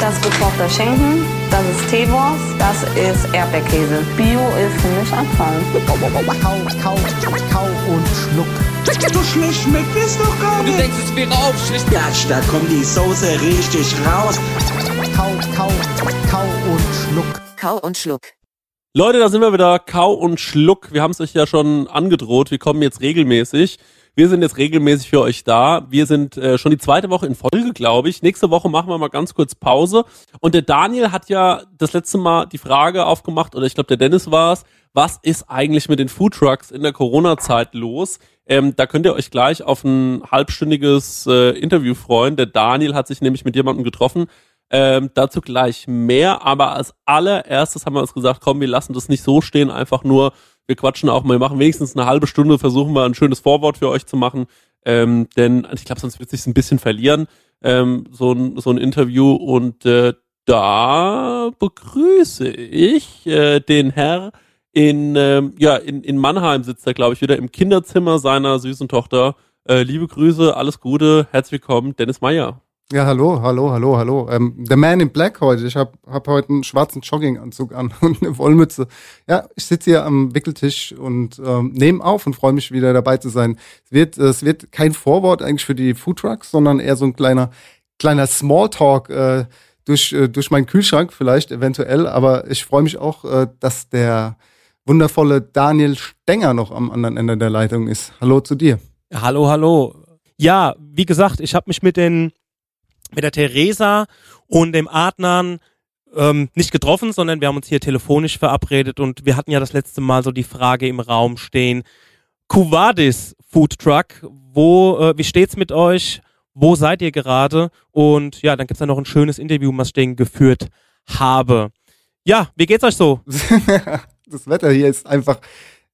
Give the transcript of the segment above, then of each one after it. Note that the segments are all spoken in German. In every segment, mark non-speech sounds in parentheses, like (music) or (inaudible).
Das ist gekochter Schinken, das ist Teewurst, das ist Erdbeerkäse. Bio ist für mich Abfall. Kau, kau, kau und schluck. So schlecht schmeckt es doch gar Du nicht. denkst, es wäre aufschlicht. Gatsch, da kommt die Soße richtig raus. Kau, kau, kau und schluck. Kau und Schluck. Leute, da sind wir wieder. Kau und Schluck. Wir haben es euch ja schon angedroht. Wir kommen jetzt regelmäßig. Wir sind jetzt regelmäßig für euch da. Wir sind äh, schon die zweite Woche in Folge, glaube ich. Nächste Woche machen wir mal ganz kurz Pause. Und der Daniel hat ja das letzte Mal die Frage aufgemacht, oder ich glaube, der Dennis war es, was ist eigentlich mit den Foodtrucks in der Corona-Zeit los? Ähm, da könnt ihr euch gleich auf ein halbstündiges äh, Interview freuen. Der Daniel hat sich nämlich mit jemandem getroffen, ähm, dazu gleich mehr, aber als allererstes haben wir uns gesagt, komm, wir lassen das nicht so stehen, einfach nur, wir quatschen auch mal, wir machen wenigstens eine halbe Stunde, versuchen wir ein schönes Vorwort für euch zu machen, ähm, denn ich glaube, sonst wird sich ein bisschen verlieren, ähm, so, ein, so ein Interview und äh, da begrüße ich äh, den Herr in, ähm, ja, in, in Mannheim sitzt er, glaube ich, wieder im Kinderzimmer seiner süßen Tochter. Äh, liebe Grüße, alles Gute, herzlich willkommen, Dennis Meyer. Ja, hallo, hallo, hallo, hallo. Ähm, The Man in Black heute. Ich habe hab heute einen schwarzen Jogginganzug an (laughs) und eine Wollmütze. Ja, ich sitze hier am Wickeltisch und ähm, nehme auf und freue mich wieder dabei zu sein. Es wird, es wird kein Vorwort eigentlich für die Foodtrucks, sondern eher so ein kleiner, kleiner Smalltalk äh, durch, äh, durch meinen Kühlschrank vielleicht eventuell. Aber ich freue mich auch, äh, dass der wundervolle Daniel Stenger noch am anderen Ende der Leitung ist. Hallo zu dir. Hallo, hallo. Ja, wie gesagt, ich habe mich mit den mit der Theresa und dem Adnan ähm, nicht getroffen, sondern wir haben uns hier telefonisch verabredet und wir hatten ja das letzte Mal so die Frage im Raum stehen. Kuvadis Food Truck, wo, äh, wie steht's mit euch? Wo seid ihr gerade? Und ja, dann gibt's da noch ein schönes Interview, was ich denen geführt habe. Ja, wie geht's euch so? (laughs) das Wetter hier ist einfach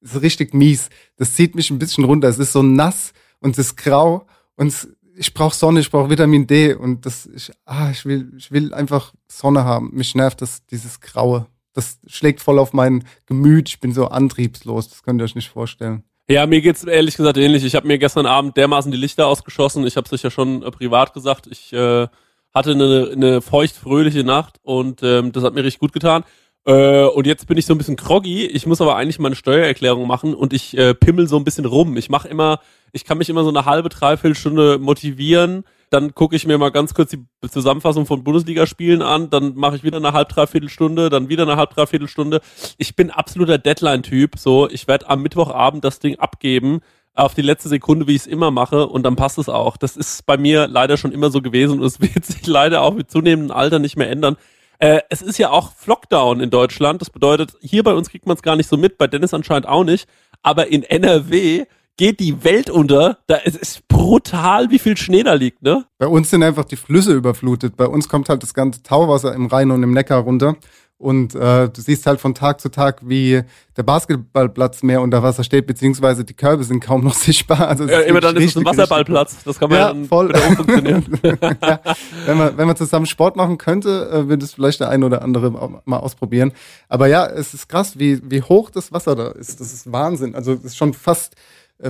ist richtig mies. Das zieht mich ein bisschen runter. Es ist so nass und es ist grau und es, ich brauche Sonne, ich brauche Vitamin D und das ich, ah, ich will ich will einfach Sonne haben. Mich nervt das dieses graue. Das schlägt voll auf mein Gemüt. Ich bin so antriebslos. Das könnt ihr euch nicht vorstellen. Ja, mir geht's ehrlich gesagt ähnlich. Ich habe mir gestern Abend dermaßen die Lichter ausgeschossen. Ich habe es euch ja schon äh, privat gesagt. Ich äh, hatte eine, eine feucht-fröhliche Nacht und ähm, das hat mir richtig gut getan. Äh, und jetzt bin ich so ein bisschen groggy. Ich muss aber eigentlich meine Steuererklärung machen und ich äh, pimmel so ein bisschen rum. Ich mache immer, ich kann mich immer so eine halbe, dreiviertel Stunde motivieren. Dann gucke ich mir mal ganz kurz die Zusammenfassung von Bundesligaspielen an. Dann mache ich wieder eine halb, dreiviertel Stunde, dann wieder eine halb, dreiviertel Stunde. Ich bin absoluter Deadline-Typ. So, ich werde am Mittwochabend das Ding abgeben auf die letzte Sekunde, wie ich es immer mache, und dann passt es auch. Das ist bei mir leider schon immer so gewesen und es (laughs) wird sich leider auch mit zunehmendem Alter nicht mehr ändern. Äh, es ist ja auch Flockdown in Deutschland. Das bedeutet, hier bei uns kriegt man es gar nicht so mit, bei Dennis anscheinend auch nicht. Aber in NRW geht die Welt unter. Da es ist brutal, wie viel Schnee da liegt, ne? Bei uns sind einfach die Flüsse überflutet. Bei uns kommt halt das ganze Tauwasser im Rhein und im Neckar runter. Und äh, du siehst halt von Tag zu Tag, wie der Basketballplatz mehr unter Wasser steht, beziehungsweise die Körbe sind kaum noch (laughs) sichtbar. Also Ja, immer dann ist es ein Wasserballplatz. Das kann man Ja, dann voll. wieder umfunktionieren. (laughs) ja, wenn, man, wenn man zusammen Sport machen könnte, äh, würde es vielleicht der ein oder andere mal ausprobieren. Aber ja, es ist krass, wie, wie hoch das Wasser da ist. Das ist Wahnsinn. Also es ist schon fast,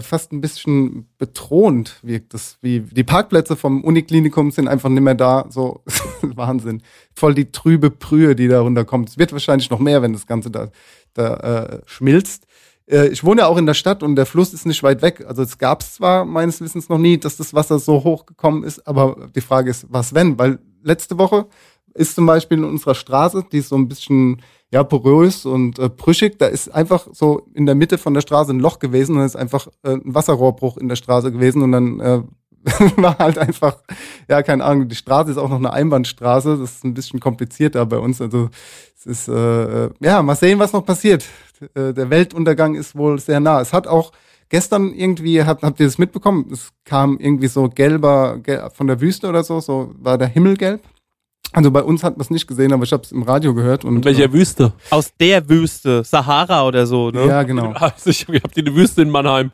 fast ein bisschen bedrohend wirkt das. Wie die Parkplätze vom Uniklinikum sind einfach nicht mehr da. So (laughs) Wahnsinn. Voll die trübe Brühe, die da runterkommt. Es wird wahrscheinlich noch mehr, wenn das Ganze da, da äh, schmilzt. Äh, ich wohne ja auch in der Stadt und der Fluss ist nicht weit weg. Also es gab es zwar meines Wissens noch nie, dass das Wasser so hoch gekommen ist, aber die Frage ist, was wenn? Weil letzte Woche ist zum Beispiel in unserer Straße, die ist so ein bisschen ja porös und äh, brüchig, da ist einfach so in der Mitte von der Straße ein Loch gewesen und es ist einfach äh, ein Wasserrohrbruch in der Straße gewesen und dann äh, (laughs) war halt einfach, ja, keine Ahnung, die Straße ist auch noch eine Einbahnstraße, das ist ein bisschen komplizierter bei uns. Also es ist, äh, ja, mal sehen, was noch passiert. Äh, Der Weltuntergang ist wohl sehr nah. Es hat auch gestern irgendwie, habt, habt ihr das mitbekommen? Es kam irgendwie so gelber, gel von der Wüste oder so, so war der Himmel gelb. Also bei uns hat man es nicht gesehen, aber ich habe es im Radio gehört. Und, welcher Wüste? Aus der Wüste, Sahara oder so, ne? Ja, genau. (laughs) Also ich habe die eine Wüste in Mannheim.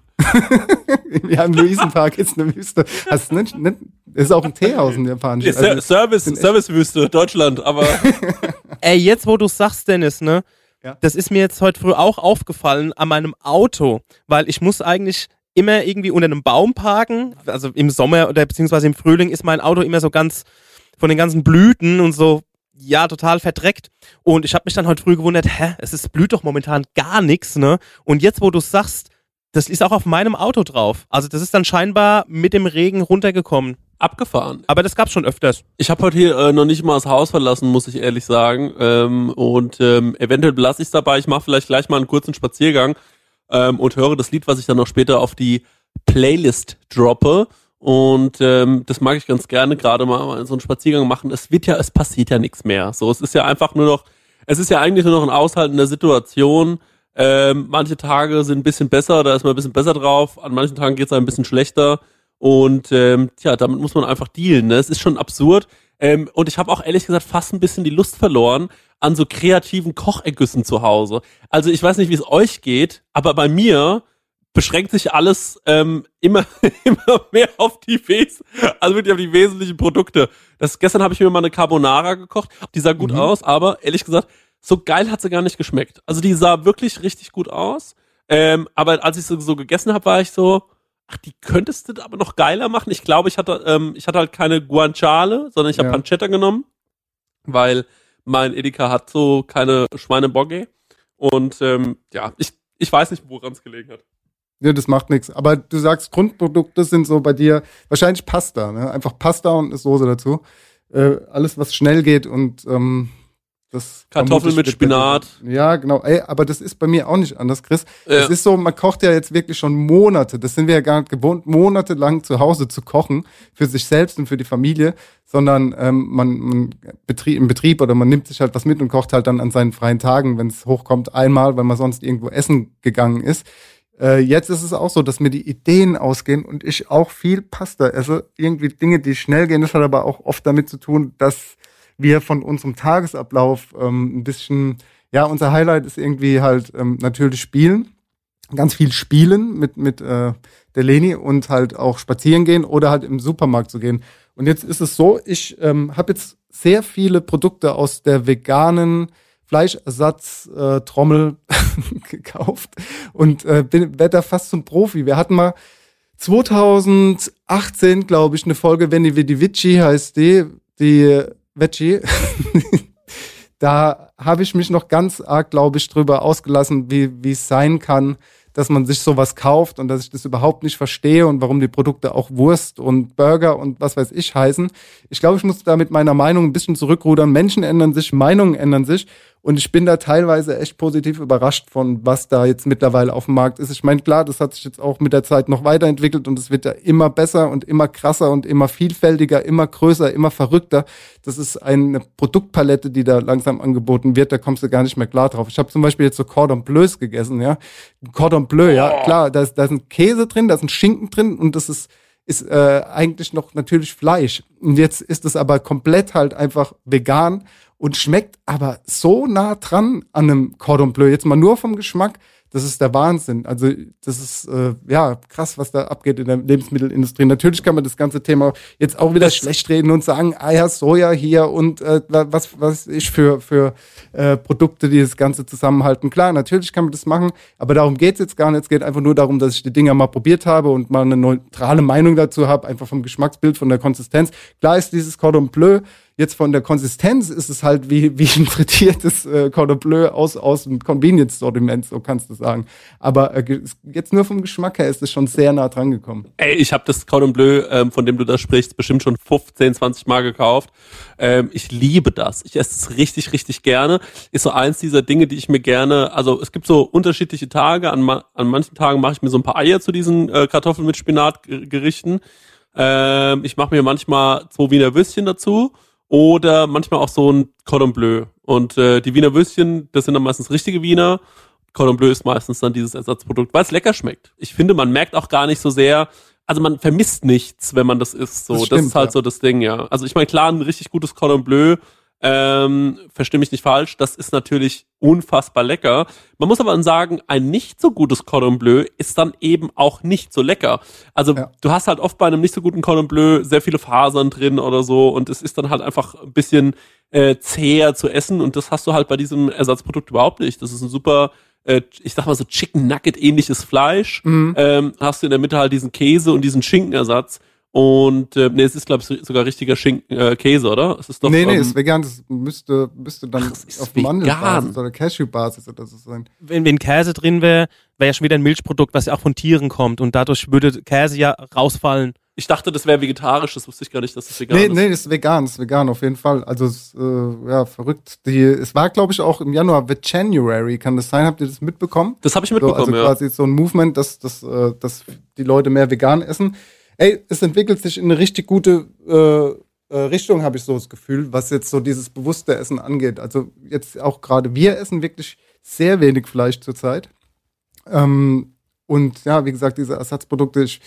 ja, im Luisenpark ist eine Wüste. Das ist, nicht, nicht, ist auch ein Teehaus in Japanisch. Ser Also, Service, Servicewüste, Deutschland, aber (laughs) Ey, jetzt wo du sagst, Dennis, ne? Ja. Das ist mir jetzt heute früh auch aufgefallen an meinem Auto, weil ich muss eigentlich immer irgendwie unter einem Baum parken. Also im Sommer oder beziehungsweise im Frühling ist mein Auto immer so ganz von den ganzen Blüten und so ja total verdreckt. Und ich habe mich dann heute früh gewundert, hä, es ist blüht doch momentan gar nichts, ne? Und jetzt, wo du sagst, das ist auch auf meinem Auto drauf. Also das ist dann scheinbar mit dem Regen runtergekommen. Abgefahren. Aber das gab's schon öfters. Ich habe heute hier äh, noch nicht mal das Haus verlassen, muss ich ehrlich sagen. Ähm, und ähm, eventuell belasse ich dabei. Ich mache vielleicht gleich mal einen kurzen Spaziergang ähm, und höre das Lied, was ich dann noch später auf die Playlist droppe. Und ähm, das mag ich ganz gerne, gerade mal so einen Spaziergang machen. Es wird ja, es passiert ja nichts mehr. So, es ist ja einfach nur noch, es ist ja eigentlich nur noch ein Aushalten der Situation. Ähm, manche Tage sind ein bisschen besser, da ist man ein bisschen besser drauf. An manchen Tagen geht es ein bisschen schlechter. Und ähm, tja, damit muss man einfach dealen. Ne? Es ist schon absurd. Ähm, und ich habe auch ehrlich gesagt fast ein bisschen die Lust verloren an so kreativen Kochergüssen zu Hause. Also ich weiß nicht, wie es euch geht, aber bei mir beschränkt sich alles ähm, immer, (laughs) immer mehr auf die Wes also wirklich auf die wesentlichen Produkte. Das, gestern habe ich mir mal eine Carbonara gekocht, die sah gut Mhm. aus, aber ehrlich gesagt, so geil hat sie gar nicht geschmeckt. Also die sah wirklich richtig gut aus. Ähm, aber als ich sie so gegessen habe, war ich so, ach, die könntest du aber noch geiler machen. Ich glaube, ich hatte, ähm, ich hatte halt keine Guanciale, sondern ich habe Ja. Pancetta genommen, weil mein Edeka hat so keine Schweinebogge. Und ähm, ja, ich, ich weiß nicht, woran es gelegen hat. Ja, das macht nichts. Aber du sagst, Grundprodukte sind so bei dir wahrscheinlich Pasta, ne? Einfach Pasta und eine Soße dazu. Äh, alles, was schnell geht und ähm, das Kartoffeln mit Spinat. Ja, genau. Ey, aber das ist bei mir auch nicht anders, Chris. Ja. Es ist so, man kocht ja jetzt wirklich schon Monate. Das sind wir ja gar nicht gewohnt, monatelang zu Hause zu kochen für sich selbst und für die Familie, sondern ähm, man, man Betrieb, im Betrieb oder man nimmt sich halt was mit und kocht halt dann an seinen freien Tagen, wenn es hochkommt, einmal, weil man sonst irgendwo essen gegangen ist. Äh, jetzt ist es auch so, dass mir die Ideen ausgehen und ich auch viel Pasta esse. Irgendwie Dinge, die schnell gehen. Das hat aber auch oft damit zu tun, dass wir von unserem Tagesablauf ähm, ein bisschen, ja, unser Highlight ist irgendwie halt ähm, natürlich Spielen. Ganz viel Spielen mit, mit äh, der Leni und halt auch spazieren gehen oder halt im Supermarkt zu gehen. Und jetzt ist es so, ich ähm, habe jetzt sehr viele Produkte aus der veganen Fleischersatztrommel äh, (laughs) gekauft und äh, bin da fast zum Profi. Wir hatten mal 2018, glaube ich, eine Folge, wenn die Vici heißt die, die Veggie. (laughs) da habe ich mich noch ganz arg, glaube ich, drüber ausgelassen, wie es sein kann, dass man sich sowas kauft und dass ich das überhaupt nicht verstehe und warum die Produkte auch Wurst und Burger und was weiß ich heißen. Ich glaube, ich muss da mit meiner Meinung ein bisschen zurückrudern. Menschen ändern sich, Meinungen ändern sich und ich bin da teilweise echt positiv überrascht von, was da jetzt mittlerweile auf dem Markt ist. Ich meine, klar, das hat sich jetzt auch mit der Zeit noch weiterentwickelt und es wird ja immer besser und immer krasser und immer vielfältiger, immer größer, immer verrückter. Das ist eine Produktpalette, die da langsam angeboten wird. Da kommst du gar nicht mehr klar drauf. Ich habe zum Beispiel jetzt so Cordon Bleus gegessen, ja. Cordon Bleu, ja, klar, da ist, da ist ein Käse drin, da ist ein Schinken drin und das ist ist äh, eigentlich noch natürlich Fleisch. Und jetzt ist es aber komplett halt einfach vegan und schmeckt aber so nah dran an einem Cordon Bleu. Jetzt mal nur vom Geschmack, das ist der Wahnsinn. Also das ist äh, ja krass, was da abgeht in der Lebensmittelindustrie. Natürlich kann man das ganze Thema jetzt auch wieder schlecht reden und sagen, ah ja, Soja hier und äh, was was ich für für äh, Produkte, die das Ganze zusammenhalten. Klar, natürlich kann man das machen, aber darum geht's jetzt gar nicht. Es geht einfach nur darum, dass ich die Dinger mal probiert habe und mal eine neutrale Meinung dazu habe, einfach vom Geschmacksbild, von der Konsistenz. Klar ist dieses Cordon Bleu Jetzt von der Konsistenz ist es halt wie, wie ein frittiertes äh, Cordon Bleu aus, aus dem Convenience-Sortiment, so kannst du sagen. Aber äh, jetzt nur vom Geschmack her ist es schon sehr nah dran gekommen. Ey, ich habe das Cordon Bleu, ähm, von dem du da sprichst, bestimmt schon 15, 20 Mal gekauft. Ähm, ich liebe das. Ich esse es richtig, richtig gerne. Ist so eins dieser Dinge, die ich mir gerne, also es gibt so unterschiedliche Tage. An, ma an manchen Tagen mache ich mir so ein paar Eier zu diesen äh, Kartoffeln mit Spinat-Gerichten. Ähm, ich mache mir manchmal zwei Wiener Würstchen dazu oder manchmal auch so ein Cordon Bleu. Und äh, die Wiener Würstchen, das sind dann meistens richtige Wiener. Cordon Bleu ist meistens dann dieses Ersatzprodukt, weil es lecker schmeckt. Ich finde, man merkt auch gar nicht so sehr, also man vermisst nichts, wenn man das isst. So, Das das, stimmt, ist halt ja. so das Ding, ja. Also ich meine, klar, ein richtig gutes Cordon Bleu, ähm, verstehe mich nicht falsch, das ist natürlich unfassbar lecker. Man muss aber dann sagen, ein nicht so gutes Cordon Bleu ist dann eben auch nicht so lecker. Also Ja. du hast halt oft bei einem nicht so guten Cordon Bleu sehr viele Fasern drin oder so und es ist dann halt einfach ein bisschen äh, zäher zu essen und das hast du halt bei diesem Ersatzprodukt überhaupt nicht. Das ist ein super, äh, ich sag mal so Chicken Nugget ähnliches Fleisch. Mhm. Ähm, hast du in der Mitte halt diesen Käse und diesen Schinkenersatz Und äh, nee, es ist, glaube ich, sogar richtiger Schinken, äh, Käse, oder? Es ist doch, nee, nee, ähm, ist vegan, das müsste, müsste dann Ach, auf. Mandelbasis oder Cashewbasis oder so sein. Wenn, wenn Käse drin wäre, wäre ja schon wieder ein Milchprodukt, was ja auch von Tieren kommt und dadurch würde Käse ja rausfallen. ich dachte, das wäre vegetarisch, das wusste ich gar nicht, dass es vegan Nee, ist. nee, das ist vegan, das ist vegan auf jeden Fall. Also es, äh, ja, verrückt. Die, es war, glaube ich, auch im Januar, The January, kann das sein? Habt ihr das mitbekommen? Das habe ich So, mitbekommen, also ja. quasi so ein Movement, dass, dass, äh, dass die Leute mehr vegan essen. Ey, es entwickelt sich in eine richtig gute äh, äh, Richtung, habe ich so das Gefühl, was jetzt so dieses bewusste Essen angeht. Also jetzt auch gerade wir essen wirklich sehr wenig Fleisch zurzeit. Ähm, und ja, wie gesagt, diese Ersatzprodukte, ich,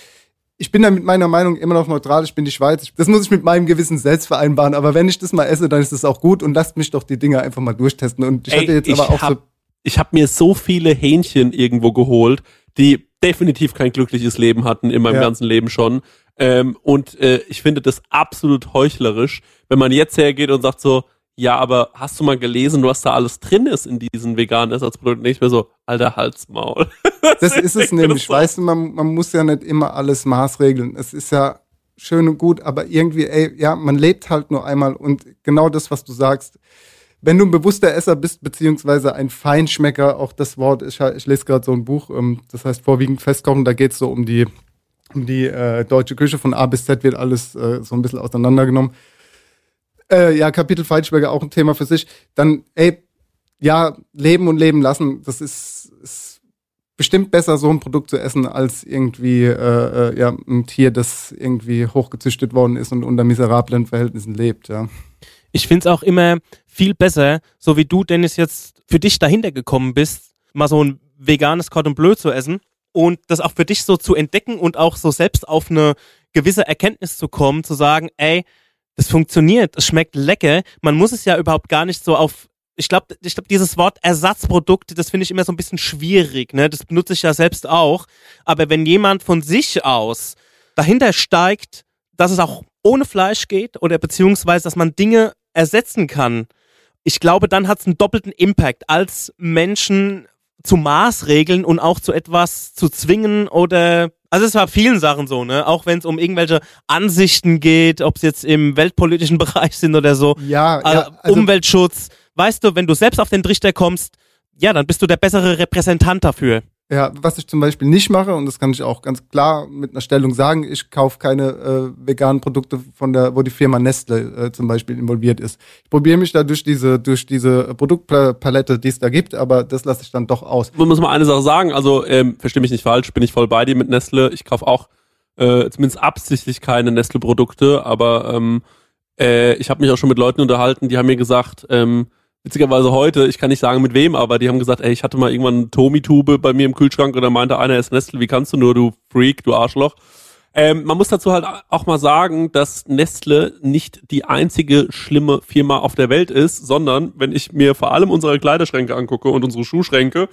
ich bin da mit meiner Meinung immer noch neutral, ich bin die Schweiz. Ich, das muss ich mit meinem Gewissen selbst vereinbaren, aber wenn ich das mal esse, dann ist das auch gut und lasst mich doch die Dinger einfach mal durchtesten. Und ich Ey, hatte jetzt ich aber auch hab- so Ich habe mir so viele Hähnchen irgendwo geholt, die definitiv kein glückliches Leben hatten in meinem Ja. ganzen Leben schon. Ähm, und äh, ich finde das absolut heuchlerisch, wenn man jetzt hergeht und sagt so, ja, aber hast du mal gelesen, was da alles drin ist in diesen veganen Ersatzprodukten? Nicht mehr so, alter Halsmaul. (laughs) Das ist es nämlich, so- weißt du, man, man muss ja nicht immer alles maßregeln. Es ist ja schön und gut, aber irgendwie, ey, ja, man lebt halt nur einmal und genau das, was du sagst. Wenn du ein bewusster Esser bist, beziehungsweise ein Feinschmecker, auch das Wort, ich, ich lese gerade so ein Buch, ähm, das heißt vorwiegend Festkochen, da geht es so um die, um die äh, deutsche Küche von A bis Z wird alles äh, so ein bisschen auseinandergenommen. Äh, ja, Kapitel Feinschmecker auch ein Thema für sich. Dann, ey, ja, leben und leben lassen, das ist, ist bestimmt besser, so ein Produkt zu essen, als irgendwie äh, äh, ja, ein Tier, das irgendwie hochgezüchtet worden ist und unter miserablen Verhältnissen lebt, ja. Ich finde es auch immer viel besser, so wie du, Dennis, jetzt für dich dahinter gekommen bist, mal so ein veganes Cordon Bleu zu essen und das auch für dich so zu entdecken und auch so selbst auf eine gewisse Erkenntnis zu kommen, zu sagen, ey, das funktioniert, es schmeckt lecker, man muss es ja überhaupt gar nicht so auf ich glaube, ich glaub, dieses Wort Ersatzprodukt, das finde ich immer so ein bisschen schwierig, ne? Das benutze ich ja selbst auch. Aber wenn jemand von sich aus dahinter steigt, dass es auch ohne Fleisch geht oder beziehungsweise, dass man Dinge ersetzen kann, ich glaube, dann hat es einen doppelten Impact, als Menschen zu Maßregeln und auch zu etwas zu zwingen oder also es war vielen Sachen so, ne? Auch wenn es um irgendwelche Ansichten geht, ob es jetzt im weltpolitischen (laughs) Bereich sind oder so, Ja, äh, ja also, Umweltschutz. Weißt du, wenn du selbst auf den Trichter kommst, ja, dann bist du der bessere Repräsentant dafür. Ja, was ich zum Beispiel nicht mache, und das kann ich auch ganz klar mit einer Stellung sagen, ich kaufe keine äh, veganen Produkte von der, wo die Firma Nestle äh, zum Beispiel involviert ist. Ich probiere mich da durch diese, durch diese Produktpalette, die es da gibt, aber das lasse ich dann doch aus. Man muss mal eine Sache sagen, also ähm, verstehe mich nicht falsch, bin ich voll bei dir mit Nestle. Ich kaufe auch äh, zumindest absichtlich keine Nestle-Produkte, aber ähm, äh, ich habe mich auch schon mit Leuten unterhalten, die haben mir gesagt, ähm, witzigerweise heute, ich kann nicht sagen mit wem, aber die haben gesagt, ey, ich hatte mal irgendwann eine Tomi-Tube bei mir im Kühlschrank und da meinte einer, er ist Nestle, wie kannst du nur, du Freak, du Arschloch. Ähm, man muss dazu halt auch mal sagen, dass Nestle nicht die einzige schlimme Firma auf der Welt ist, sondern wenn ich mir vor allem unsere Kleiderschränke angucke und unsere Schuhschränke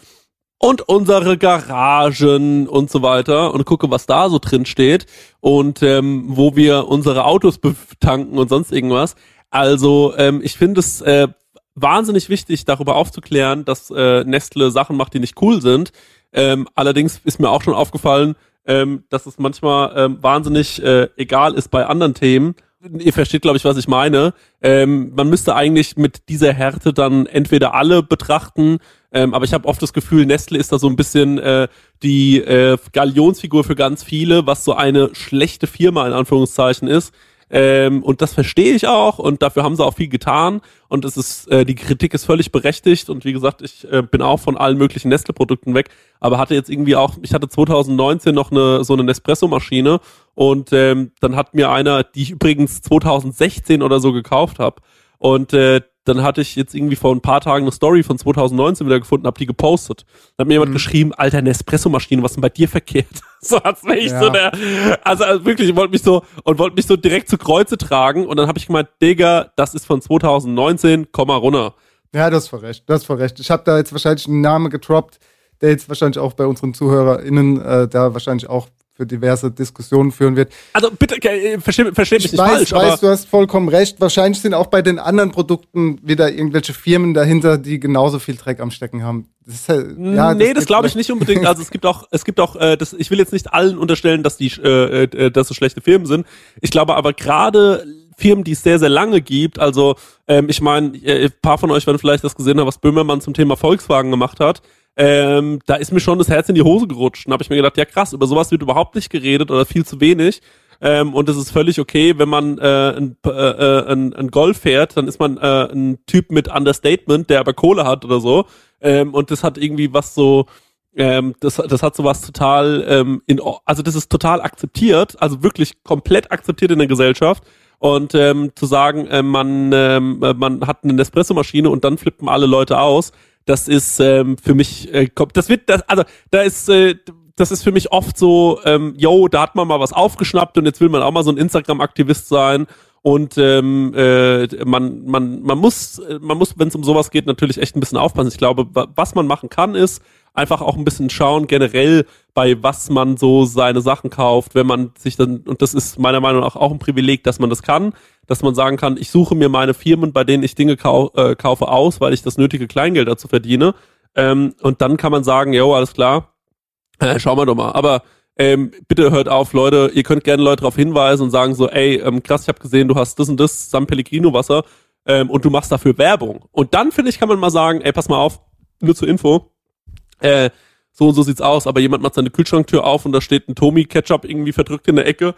und unsere Garagen und so weiter und gucke, was da so drin steht und ähm, wo wir unsere Autos betanken und sonst irgendwas. Also ähm, ich finde es äh, wahnsinnig wichtig, darüber aufzuklären, dass äh, Nestle Sachen macht, die nicht cool sind. Ähm, allerdings ist mir auch schon aufgefallen, ähm, dass es manchmal ähm, wahnsinnig äh, egal ist bei anderen Themen. Ihr versteht, glaube ich, was ich meine. Ähm, man müsste eigentlich mit dieser Härte dann entweder alle betrachten, ähm, aber ich habe oft das Gefühl, Nestle ist da so ein bisschen äh, die äh, Galionsfigur für ganz viele, was so eine schlechte Firma in Anführungszeichen ist. Ähm, und das verstehe ich auch und dafür haben sie auch viel getan. Und es ist äh, die Kritik ist völlig berechtigt und wie gesagt ich äh, bin auch von allen möglichen Nestle-Produkten weg, aber hatte jetzt irgendwie auch ich hatte 2019 noch eine so eine Nespresso-Maschine und ähm, dann hat mir einer, die ich übrigens 2016 oder so gekauft habe und äh, dann hatte ich jetzt irgendwie vor ein paar Tagen eine Story von 2019 wieder gefunden, hab die gepostet. Dann hat mir jemand geschrieben, alter Nespresso-Maschine, was ist denn bei dir verkehrt? (laughs) so hat's mich Ja. so der, also, also wirklich, ich wollte mich so, und wollte mich so direkt zu Kreuze tragen und dann habe ich gemeint, Digga, das ist von 2019, komm mal runter. Ja, hast voll recht, hast voll recht. Ich habe da jetzt wahrscheinlich einen Namen getroppt, der jetzt wahrscheinlich auch bei unseren ZuhörerInnen äh, da wahrscheinlich auch für diverse Diskussionen führen wird. Also bitte, äh, versteh, versteh mich Ich nicht weiß, falsch, weiß, aber du hast vollkommen recht. Wahrscheinlich sind auch bei den anderen Produkten wieder irgendwelche Firmen dahinter, die genauso viel Dreck am Stecken haben. Das halt- ja, nee, das glaube ich nicht unbedingt. Also es gibt auch, es gibt auch, äh, das, ich will jetzt nicht allen unterstellen, dass die, äh, äh, dass es schlechte Firmen sind. Ich glaube aber gerade Firmen, die es sehr, sehr lange gibt, also ähm, ich meine, äh, ein paar von euch werden vielleicht das gesehen haben, was Böhmermann zum Thema Volkswagen gemacht hat. Ähm, da ist mir schon das Herz in die Hose gerutscht. Und habe ich mir gedacht, ja krass, über sowas wird überhaupt nicht geredet oder viel zu wenig. Ähm, und es ist völlig okay, wenn man äh, ein, äh, äh, ein, ein Golf fährt, dann ist man äh, ein Typ mit Understatement, der aber Kohle hat oder so. Ähm, und das hat irgendwie was so, ähm, das, das hat sowas total, ähm, in, also das ist total akzeptiert, also wirklich komplett akzeptiert in der Gesellschaft. Und ähm, zu sagen, äh, man, ähm, äh, man hat eine Nespresso-Maschine und dann flippen alle Leute aus, das ist ähm, für mich, äh, das wird, das, also da ist, äh, das ist für mich oft so, ähm, yo, da hat man mal was aufgeschnappt und jetzt will man auch mal so ein Instagram-Aktivist sein. Und ähm, äh, man, man, man muss, man muss, wenn es um sowas geht, natürlich echt ein bisschen aufpassen. Ich glaube, wa- was man machen kann, ist einfach auch ein bisschen schauen, generell, bei was man so seine Sachen kauft, wenn man sich dann, und das ist meiner Meinung nach auch ein Privileg, dass man das kann, dass man sagen kann, ich suche mir meine Firmen, bei denen ich Dinge kau äh, kaufe, aus, weil ich das nötige Kleingeld dazu verdiene. Ähm, und dann kann man sagen, jo, alles klar, äh, schauen wir doch mal. Aber ähm, bitte hört auf, Leute, ihr könnt gerne Leute darauf hinweisen und sagen so, ey, ähm, krass, ich habe gesehen, du hast das und das San Pellegrino Wasser ähm, und du machst dafür Werbung. Und dann, finde ich, kann man mal sagen, ey, pass mal auf, nur zur Info, äh, so und so sieht's aus, aber jemand macht seine Kühlschranktür auf und da steht ein Tommy-Ketchup irgendwie verdrückt in der Ecke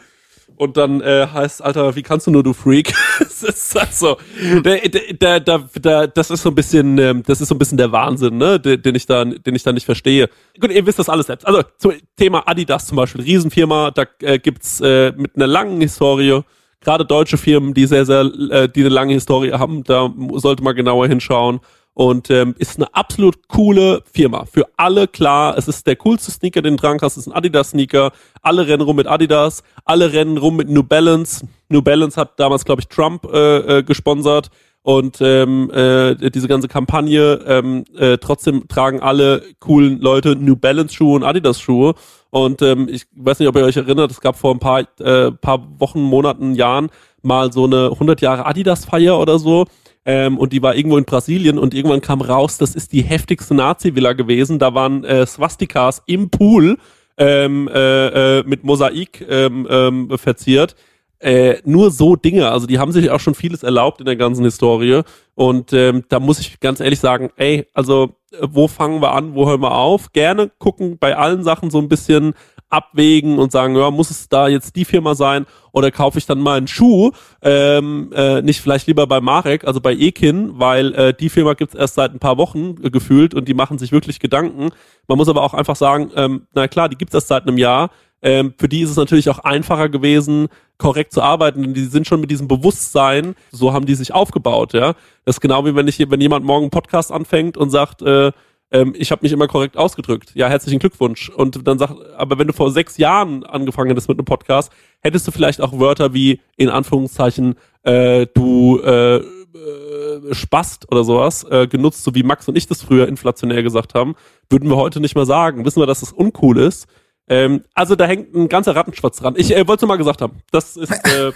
und dann äh, heißt, Alter, wie kannst du nur, du Freak? (laughs) das ist also, da, da, da, da, das ist so ein bisschen, ähm, das ist so ein bisschen der Wahnsinn, ne, den, den ich da, den ich da nicht verstehe. Gut, ihr wisst das alles selbst. Also zum Thema Adidas zum Beispiel, Riesenfirma, da äh, gibt's äh, mit einer langen Historie, gerade deutsche Firmen, die sehr, sehr, äh, die eine lange Historie haben, da sollte man genauer hinschauen. Und ähm, ist eine absolut coole Firma. Für alle klar, es ist der coolste Sneaker, den du dran hast, es ist ein Adidas-Sneaker. Alle rennen rum mit Adidas, alle rennen rum mit New Balance. New Balance hat damals, glaube ich, Trump äh, äh, gesponsert. Und ähm, äh, diese ganze Kampagne, ähm, äh, trotzdem tragen alle coolen Leute New Balance Schuhe und Adidas Schuhe. Und ähm, ich weiß nicht, ob ihr euch erinnert, es gab vor ein paar, äh, paar Wochen, Monaten, Jahren mal so eine 100 Jahre Adidas Feier oder so. Ähm, und die war irgendwo in Brasilien und irgendwann kam raus, das ist die heftigste Nazi-Villa gewesen. Da waren äh, Swastikas im Pool ähm, äh, äh, mit Mosaik ähm, ähm, verziert. Äh, nur so Dinge, also die haben sich auch schon vieles erlaubt in der ganzen Historie. Und ähm, da muss ich ganz ehrlich sagen, ey, also äh, wo fangen wir an, wo hören wir auf? Gerne gucken bei allen Sachen so ein bisschen abwägen und sagen, ja, muss es da jetzt die Firma sein oder kaufe ich dann mal einen Schuh? Ähm, äh, nicht vielleicht lieber bei Marek, also bei Ekin, weil äh, die Firma gibt's erst seit ein paar Wochen äh, gefühlt und die machen sich wirklich Gedanken. Man muss aber auch einfach sagen, ähm, na klar, die gibt's erst seit einem Jahr. Ähm, für die ist es natürlich auch einfacher gewesen, korrekt zu arbeiten, denn die sind schon mit diesem Bewusstsein, so haben die sich aufgebaut, ja. Das ist genau wie wenn ich, wenn jemand morgen einen Podcast anfängt und sagt, äh, ähm, ich habe mich immer korrekt ausgedrückt. Ja, herzlichen Glückwunsch. Und dann sagt, aber wenn du vor sechs Jahren angefangen hättest mit einem Podcast, hättest du vielleicht auch Wörter wie in Anführungszeichen äh, du äh, äh, Spast oder sowas äh, genutzt, so wie Max und ich das früher inflationär gesagt haben, würden wir heute nicht mehr sagen. Wissen wir, dass das uncool ist. Ähm, also da hängt ein ganzer Rattenschwarz dran. Ich äh, wollte es mal gesagt haben. Das ist (laughs) äh,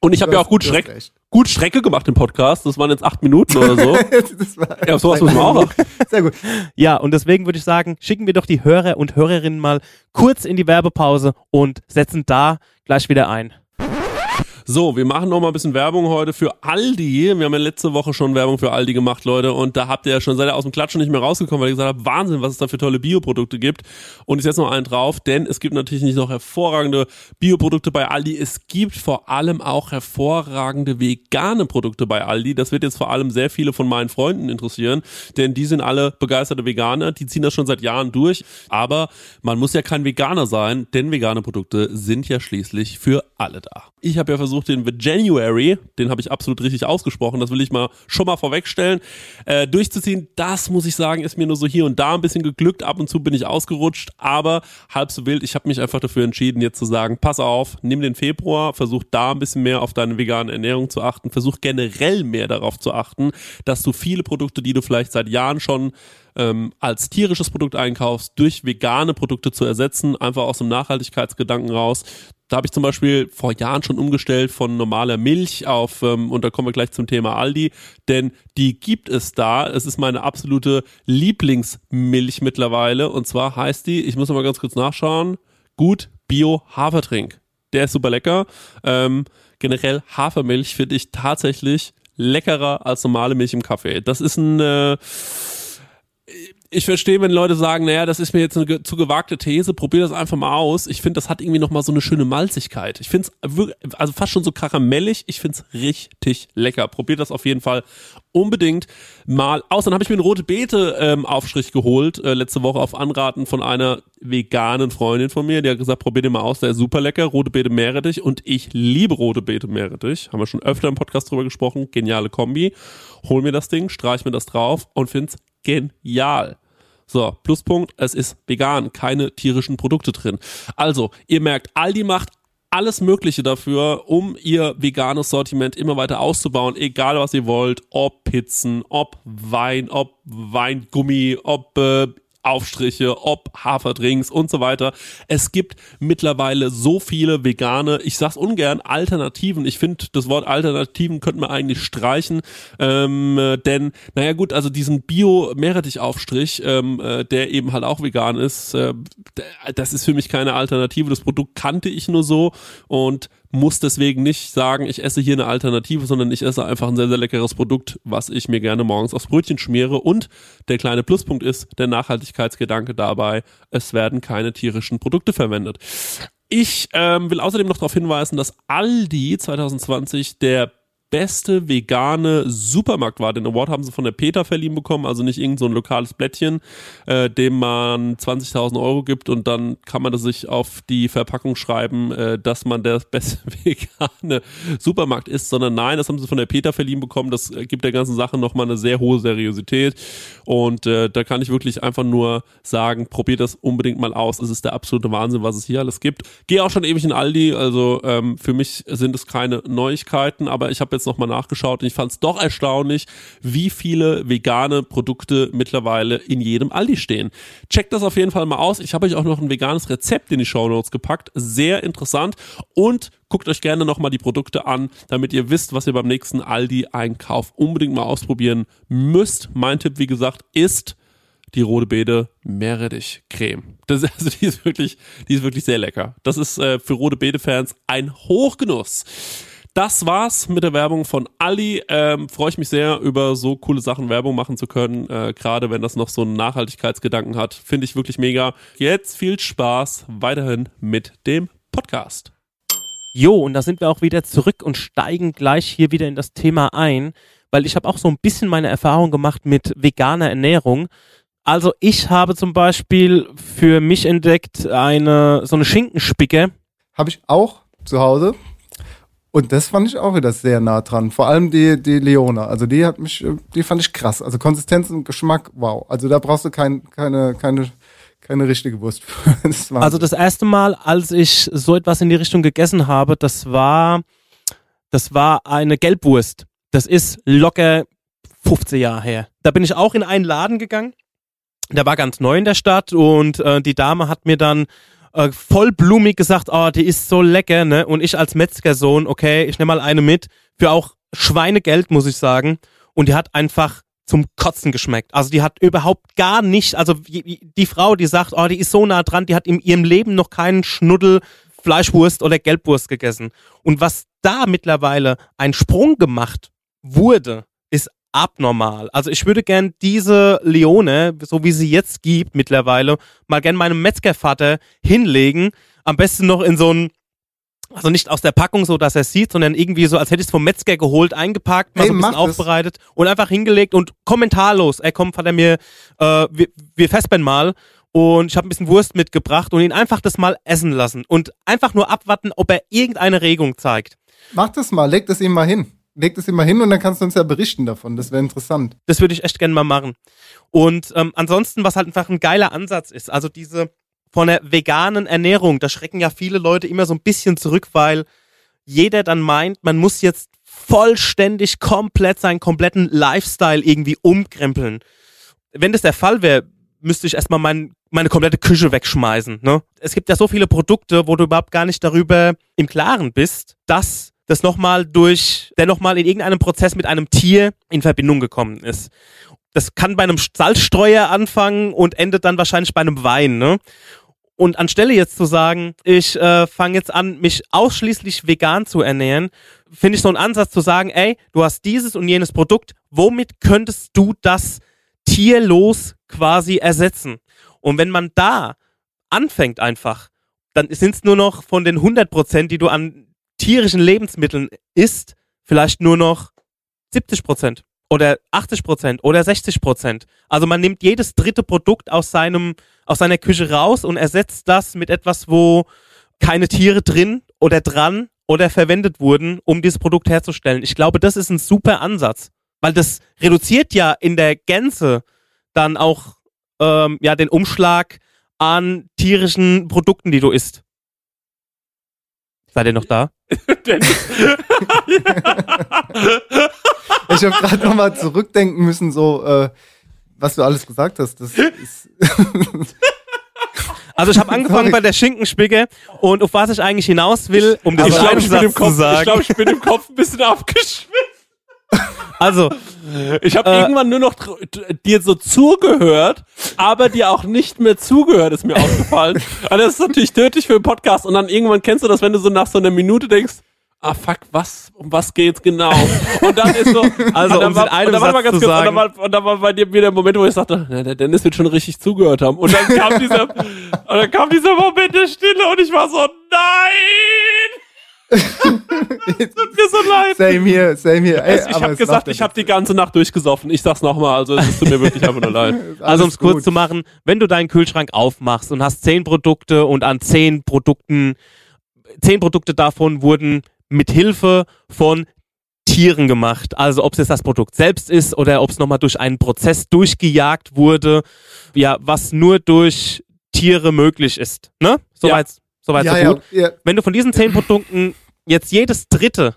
und ich habe ja auch gut, Schreck, gut Strecke gemacht im Podcast. Das waren jetzt acht Minuten oder so. (laughs) ja, sowas muss man auch. Sehr gut. Ja, und deswegen würde ich sagen, schicken wir doch die Hörer und Hörerinnen mal kurz in die Werbepause und setzen da gleich wieder ein. So, wir machen noch mal ein bisschen Werbung heute für Aldi. Wir haben ja letzte Woche schon Werbung für Aldi gemacht, Leute. Und da habt ihr ja schon, seid ihr aus dem Klatschen nicht mehr rausgekommen, weil ihr gesagt habt, Wahnsinn, was es da für tolle Bioprodukte gibt. Und ich setze noch einen drauf, denn es gibt natürlich nicht noch hervorragende Bioprodukte bei Aldi. Es gibt vor allem auch hervorragende vegane Produkte bei Aldi. Das wird jetzt vor allem sehr viele von meinen Freunden interessieren, denn die sind alle begeisterte Veganer. Die ziehen das schon seit Jahren durch. Aber man muss ja kein Veganer sein, denn vegane Produkte sind ja schließlich für alle da. Ich habe ja versucht, versucht den January, den habe ich absolut richtig ausgesprochen, das will ich mal schon mal vorwegstellen, äh, durchzuziehen. Das muss ich sagen, ist mir nur so hier und da ein bisschen geglückt. Ab und zu bin ich ausgerutscht, aber halb so wild. Ich habe mich einfach dafür entschieden, jetzt zu sagen, pass auf, nimm den Februar, versuch da ein bisschen mehr auf deine vegane Ernährung zu achten, versuch generell mehr darauf zu achten, dass du viele Produkte, die du vielleicht seit Jahren schon ähm, als tierisches Produkt einkaufst, durch vegane Produkte zu ersetzen, einfach aus dem Nachhaltigkeitsgedanken raus. Da habe ich zum Beispiel vor Jahren schon umgestellt von normaler Milch auf, ähm, und da kommen wir gleich zum Thema Aldi, denn die gibt es da. Es ist meine absolute Lieblingsmilch mittlerweile. Und zwar heißt die, ich muss mal ganz kurz nachschauen, gut Bio Hafertrink. Der ist super lecker. Ähm, generell Hafermilch finde ich tatsächlich leckerer als normale Milch im Kaffee. Das ist ein äh, ich verstehe, wenn Leute sagen, naja, das ist mir jetzt eine zu gewagte These, probier das einfach mal aus. Ich finde, das hat irgendwie nochmal so eine schöne Malzigkeit. Ich finde es also fast schon so karamellig. Ich finde es richtig lecker. Probiert das auf jeden Fall unbedingt mal aus. Dann habe ich mir einen rote Beete ähm, geholt, äh, letzte Woche auf Anraten von einer veganen Freundin von mir. Die hat gesagt, probier den mal aus, der ist super lecker. Rote Beete Meerrettich und ich liebe rote Beete Meerrettich. Haben wir schon öfter im Podcast drüber gesprochen. Geniale Kombi. Hol mir das Ding, streich mir das drauf und find's genial. So, Pluspunkt, es ist vegan, keine tierischen Produkte drin. Also, ihr merkt, Aldi macht alles Mögliche dafür, um ihr veganes Sortiment immer weiter auszubauen, egal was ihr wollt, ob Pizzen, ob Wein, ob Weingummi, ob äh, Aufstriche, ob Haferdrinks und so weiter. Es gibt mittlerweile so viele vegane, ich sag's ungern, Alternativen. Ich finde, das Wort Alternativen könnte man eigentlich streichen, ähm, äh, denn, naja gut, also diesen Bio-Meerrettich-Aufstrich, ähm, äh, der eben halt auch vegan ist, äh, das ist für mich keine Alternative. Das Produkt kannte ich nur so und muss deswegen nicht sagen, ich esse hier eine Alternative, sondern ich esse einfach ein sehr, sehr leckeres Produkt, was ich mir gerne morgens aufs Brötchen schmiere. Und der kleine Pluspunkt ist der Nachhaltigkeitsgedanke dabei, es werden keine tierischen Produkte verwendet. Ich ähm, will außerdem noch darauf hinweisen, dass Aldi 2020 der beste vegane Supermarkt war. Den Award haben sie von der Peter verliehen bekommen, also nicht irgend so ein lokales Blättchen, äh, dem man 20.000 Euro gibt und dann kann man das sich auf die Verpackung schreiben, äh, dass man der beste (laughs) vegane Supermarkt ist, sondern nein, das haben sie von der Peter verliehen bekommen. Das äh, gibt der ganzen Sache nochmal eine sehr hohe Seriosität und äh, da kann ich wirklich einfach nur sagen, probiert das unbedingt mal aus. Es ist der absolute Wahnsinn, was es hier alles gibt. Gehe auch schon ewig in Aldi, also ähm, für mich sind es keine Neuigkeiten, aber ich habe jetzt nochmal nachgeschaut und ich fand es doch erstaunlich, wie viele vegane Produkte mittlerweile in jedem Aldi stehen. Checkt das auf jeden Fall mal aus. Ich habe euch auch noch ein veganes Rezept in die Show Notes gepackt. Sehr interessant. Und guckt euch gerne nochmal die Produkte an, damit ihr wisst, was ihr beim nächsten Aldi-Einkauf unbedingt mal ausprobieren müsst. Mein Tipp, wie gesagt, ist die rote Beete Meerrettich-Creme. Das ist, (laughs) also die ist wirklich, die ist wirklich sehr lecker. Das ist äh, für rote Beete-Fans ein Hochgenuss. Das war's mit der Werbung von Ali. Ähm, Freue ich mich sehr, über so coole Sachen Werbung machen zu können. Äh, Gerade wenn das noch so einen Nachhaltigkeitsgedanken hat. Finde ich wirklich mega. Jetzt viel Spaß weiterhin mit dem Podcast. Jo, und da sind wir auch wieder zurück und steigen gleich hier wieder in das Thema ein, weil ich habe auch so ein bisschen meine Erfahrung gemacht mit veganer Ernährung. Also ich habe zum Beispiel für mich entdeckt eine so eine Schinkenspicke. Habe ich auch zu Hause. Und das fand ich auch wieder sehr nah dran. Vor allem die, die Leona. Also die hat mich, die fand ich krass. Also Konsistenz und Geschmack, wow. Also da brauchst du kein, keine, keine, keine richtige Wurst. (laughs) Das also das erste Mal, als ich so etwas in die Richtung gegessen habe, das war, das war eine Gelbwurst. Das ist locker 15 Jahre her. Da bin ich auch in einen Laden gegangen. Der war ganz neu in der Stadt und äh, die Dame hat mir dann äh, vollblumig gesagt, oh, die ist so lecker, ne? Und ich als Metzgersohn, okay, ich nehme mal eine mit, für auch Schweinegeld, muss ich sagen. Und die hat einfach zum Kotzen geschmeckt. Also die hat überhaupt gar nicht, also die, Frau, die sagt, oh, die ist so nah dran, die hat in ihrem Leben noch keinen Schnuddel Fleischwurst oder Gelbwurst gegessen. Und was da mittlerweile ein Sprung gemacht wurde, abnormal. Also ich würde gern diese Leone, so wie sie jetzt gibt mittlerweile, mal gern meinem Metzgervater hinlegen. Am besten noch in so ein also nicht aus der Packung so, dass er sieht, sondern irgendwie so, als hätte ich es vom Metzger geholt, eingepackt, mal hey, so ein bisschen aufbereitet das. und einfach hingelegt und kommentarlos. Er kommt, hat er mir, äh, wir, wir fespern mal und ich habe ein bisschen Wurst mitgebracht und ihn einfach das mal essen lassen und einfach nur abwarten, ob er irgendeine Regung zeigt. Mach das mal, leg das ihm mal hin. Leg das ihm mal hin und dann kannst du uns ja berichten davon. Das wäre interessant. Das würde ich echt gerne mal machen. Und ähm, ansonsten, was halt einfach ein geiler Ansatz ist, also diese von der veganen Ernährung, da schrecken ja viele Leute immer so ein bisschen zurück, weil jeder dann meint, man muss jetzt vollständig komplett seinen kompletten Lifestyle irgendwie umkrempeln. Wenn das der Fall wäre, müsste ich erstmal mein, meine komplette Küche wegschmeißen. Ne? Es gibt ja so viele Produkte, wo du überhaupt gar nicht darüber im Klaren bist, dass das nochmal durch, der nochmal in irgendeinem Prozess mit einem Tier in Verbindung gekommen ist. Das kann bei einem Salzstreuer anfangen und endet dann wahrscheinlich bei einem Wein. Ne? Und anstelle jetzt zu sagen, ich äh, fange jetzt an, mich ausschließlich vegan zu ernähren, finde ich so einen Ansatz zu sagen, ey, du hast dieses und jenes Produkt, womit könntest du das tierlos quasi ersetzen? Und wenn man da anfängt einfach, dann sind es nur noch von den 100 Prozent, die du an tierischen Lebensmitteln isst, vielleicht nur noch 70 Prozent oder 80 Prozent oder 60 Prozent. Also man nimmt jedes dritte Produkt aus seinem, aus seiner Küche raus und ersetzt das mit etwas, wo keine Tiere drin oder dran oder verwendet wurden, um dieses Produkt herzustellen. Ich glaube, das ist ein super Ansatz, weil das reduziert ja in der Gänze dann auch ähm, ja den Umschlag an tierischen Produkten, die du isst. Seid ihr noch da? Dennis. (laughs) Ich habe gerade nochmal zurückdenken müssen, so, äh, was du alles gesagt hast. Das ist (laughs) Also ich habe angefangen Sorry. bei der Schinkenspicke und auf was ich eigentlich hinaus will, um den ich glaube, ich, bin im Satz zu Kopf- ich, sagen. glaub, ich bin im Kopf ein bisschen (laughs) abgeschwitzt. Also, Ich habe Äh. irgendwann nur noch dir so zugehört, aber dir auch nicht mehr zugehört, ist mir aufgefallen. (laughs) Und das ist natürlich tödlich für einen Podcast. Und dann irgendwann kennst du das, wenn du so nach so einer Minute denkst, ah fuck, was, um was geht's genau? Und dann ist so, (laughs) Also, und dann um war, und dann war kurz, und dann, war, und dann war bei dir wieder der Moment, wo ich sagte, na, der Dennis wird schon richtig zugehört haben. Und dann kam dieser, (laughs) und dann kam dieser Moment der Stille und ich war so, nein! (laughs) Tut mir so leid. same here, same here. Ey, Es, ich habe es gesagt, ich habe die ganze Nacht durchgesoffen. Ich sag's nochmal, also es tut mir wirklich einfach nur leid. (laughs) Also um es kurz zu machen, wenn du deinen Kühlschrank aufmachst und hast zehn Produkte und an zehn Produkten, zehn Produkte davon wurden mit Hilfe von Tieren gemacht. Also ob es jetzt das Produkt selbst ist oder ob es nochmal durch einen Prozess durchgejagt wurde, ja, was nur durch Tiere möglich ist. Ne? Soweit, soweit ja, so ja, gut. ja, wenn du von diesen zehn Produkten jetzt jedes dritte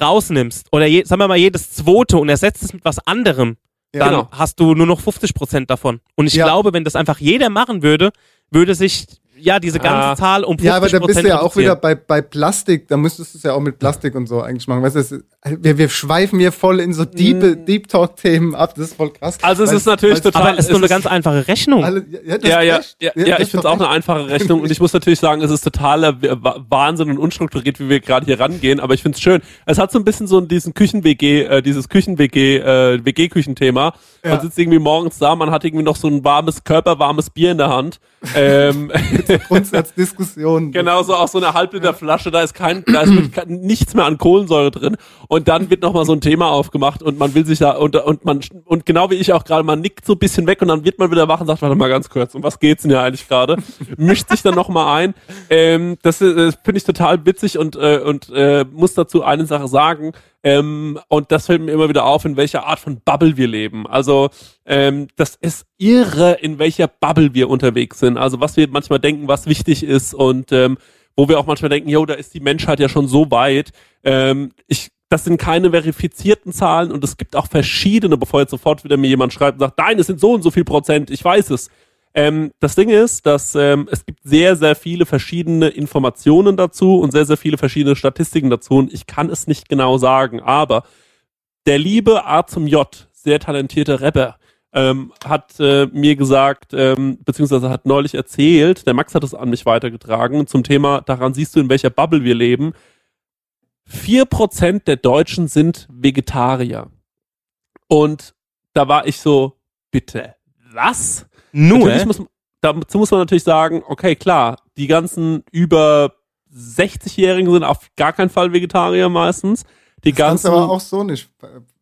rausnimmst oder je, sagen wir mal jedes zweite und ersetzt es mit was anderem, ja. dann Genau. hast du nur noch 50 Prozent davon. Und ich Ja. glaube, wenn das einfach jeder machen würde, würde sich ja diese ganze Ah. Zahl um 50 Ja, aber da bist du ja auch reduzieren. wieder bei, bei Plastik, da müsstest du es ja auch mit Plastik und so eigentlich machen. Weißt du, es- wir, wir schweifen hier voll in so deep, deep Talk-Themen ab, das ist voll krass. Also es Weil- ist natürlich total- Aber es ist nur eine ganz einfache Rechnung. Alle, ja, das Ja, ja, echt. ja, das ja ich finde es auch eine einfache Rechnung und ich muss natürlich sagen, es ist totaler Wa- Wahnsinn und unstrukturiert, wie wir gerade hier rangehen, aber ich finde es schön. Es hat so ein bisschen so diesen Küchen-WG, äh, dieses Küchen-WG, äh, WG-Küchenthema. Man sitzt irgendwie morgens da, man hat irgendwie noch so ein warmes, körperwarmes Bier in der Hand. ähm, (laughs) Grundsatzdiskussion. Genau, so auch so eine Halbliter Flasche, da ist kein, da ist nichts mehr an Kohlensäure drin. Und dann wird nochmal so ein Thema aufgemacht und man will sich da, und, und man, und genau wie ich auch gerade, man nickt so ein bisschen weg und dann wird man wieder wach und sagt, warte mal ganz kurz, um was geht's denn hier eigentlich gerade? Mischt sich dann nochmal ein. Ähm, das äh, das finde ich total witzig und, äh, und äh, muss dazu eine Sache sagen. Ähm, und das fällt mir immer wieder auf, in welcher Art von Bubble wir leben. Also ähm, das ist irre, in welcher Bubble wir unterwegs sind. Also was wir manchmal denken, was wichtig ist und ähm, wo wir auch manchmal denken, jo, da ist die Menschheit ja schon so weit. Ähm, ich, das sind keine verifizierten Zahlen und es gibt auch verschiedene, bevor jetzt sofort wieder mir jemand schreibt und sagt, nein, es sind so und so viel Prozent, ich weiß es. Ähm, das Ding ist, dass ähm, es gibt sehr, sehr viele verschiedene Informationen dazu und sehr, sehr viele verschiedene Statistiken dazu und ich kann es nicht genau sagen, aber der liebe A zum J, sehr talentierter Rapper, ähm, hat äh, mir gesagt, ähm, beziehungsweise hat neulich erzählt, der Max hat es an mich weitergetragen, zum Thema, daran siehst du, in welcher Bubble wir leben. Vier Prozent der Deutschen sind Vegetarier. Und da war ich so, bitte, was? Nur, Natürlich muss, dazu muss man natürlich sagen, okay, klar, die ganzen über 60-Jährigen sind auf gar keinen Fall Vegetarier meistens. Die Das kannst ganzen, du aber auch so nicht,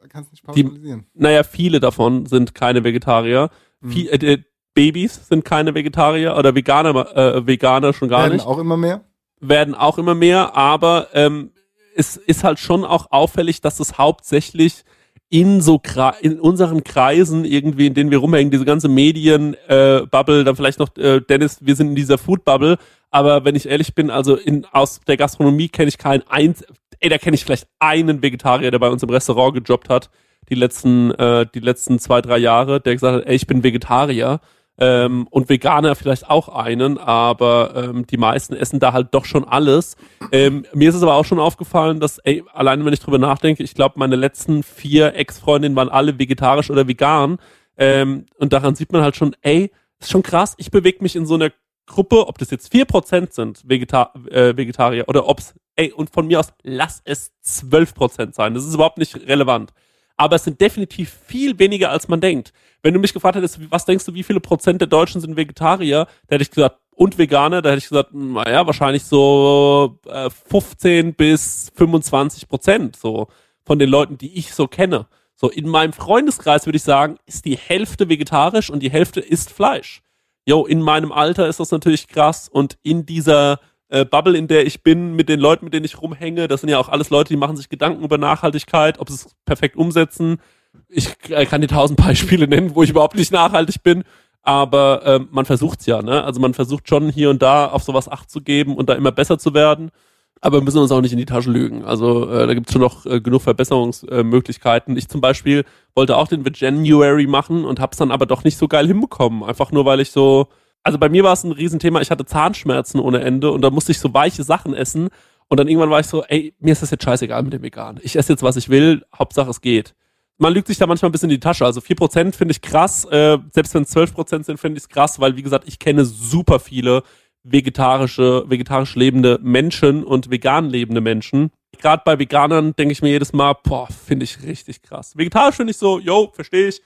kannst nicht Die- pauschalisieren. naja, viele davon sind keine Vegetarier. Mhm. Vie- äh, äh, Babys sind keine Vegetarier oder Veganer, äh, Veganer schon gar Werden nicht. auch immer mehr. Werden auch immer mehr, aber ähm, es ist halt schon auch auffällig, dass es hauptsächlich in so Kra in unseren Kreisen irgendwie, in denen wir rumhängen, diese ganze Medien-Bubble, äh, dann vielleicht noch, äh, Dennis, wir sind in dieser Food-Bubble, aber wenn ich ehrlich bin, also in, aus der Gastronomie kenne ich keinen eins, ey, da kenne ich vielleicht einen Vegetarier, der bei uns im Restaurant gejobbt hat, die letzten, äh, die letzten zwei, drei Jahre, der gesagt hat, ey, ich bin Vegetarier. Ähm, und Veganer vielleicht auch einen, aber ähm, die meisten essen da halt doch schon alles. Ähm, mir ist es aber auch schon aufgefallen, dass, ey, alleine wenn ich drüber nachdenke, ich glaube, meine letzten vier Ex-Freundinnen waren alle vegetarisch oder vegan. Ähm, und daran sieht man halt schon, ey, ist schon krass, ich bewege mich in so einer Gruppe, ob das jetzt vier Prozent sind, Vegeta äh, Vegetarier, oder ob's, ey, und von mir aus, lass es zwölf Prozent sein. Das ist überhaupt nicht relevant aber es sind definitiv viel weniger, als man denkt. Wenn du mich gefragt hättest, was denkst du, wie viele Prozent der Deutschen sind Vegetarier, da hätte ich gesagt, und Veganer, da hätte ich gesagt, naja, wahrscheinlich so äh, 15 bis 25 Prozent so von den Leuten, die ich so kenne. So in meinem Freundeskreis würde ich sagen, ist die Hälfte vegetarisch und die Hälfte isst Fleisch. Jo, in meinem Alter ist das natürlich krass und in dieser äh, Bubble, in der ich bin, mit den Leuten, mit denen ich rumhänge. Das sind ja auch alles Leute, die machen sich Gedanken über Nachhaltigkeit, ob sie es perfekt umsetzen. Ich äh, kann dir tausend (laughs) Beispiele nennen, wo ich überhaupt nicht nachhaltig bin. Aber äh, man versucht's ja, ne? Also man versucht schon hier und da auf sowas Acht zu geben und da immer besser zu werden. Aber wir müssen uns auch nicht in die Tasche lügen. Also äh, da gibt's schon noch äh, genug Verbesserungsmöglichkeiten. ich zum Beispiel wollte auch den January machen und hab's dann aber doch nicht so geil hinbekommen. Einfach nur, weil ich so also bei mir war es ein Riesenthema, ich hatte Zahnschmerzen ohne Ende und da musste ich so weiche Sachen essen. Und dann irgendwann war ich so, ey, mir ist das jetzt scheißegal mit dem Vegan. Ich esse jetzt, was ich will, Hauptsache es geht. Man lügt sich da manchmal ein bisschen in die Tasche. Also 4% finde ich krass, äh, selbst wenn es 12% sind, finde ich es krass, weil wie gesagt, ich kenne super viele vegetarische, vegetarisch lebende Menschen und vegan lebende Menschen. Gerade bei Veganern denke ich mir jedes Mal, boah, finde ich richtig krass. Vegetarisch finde ich so, yo, verstehe ich.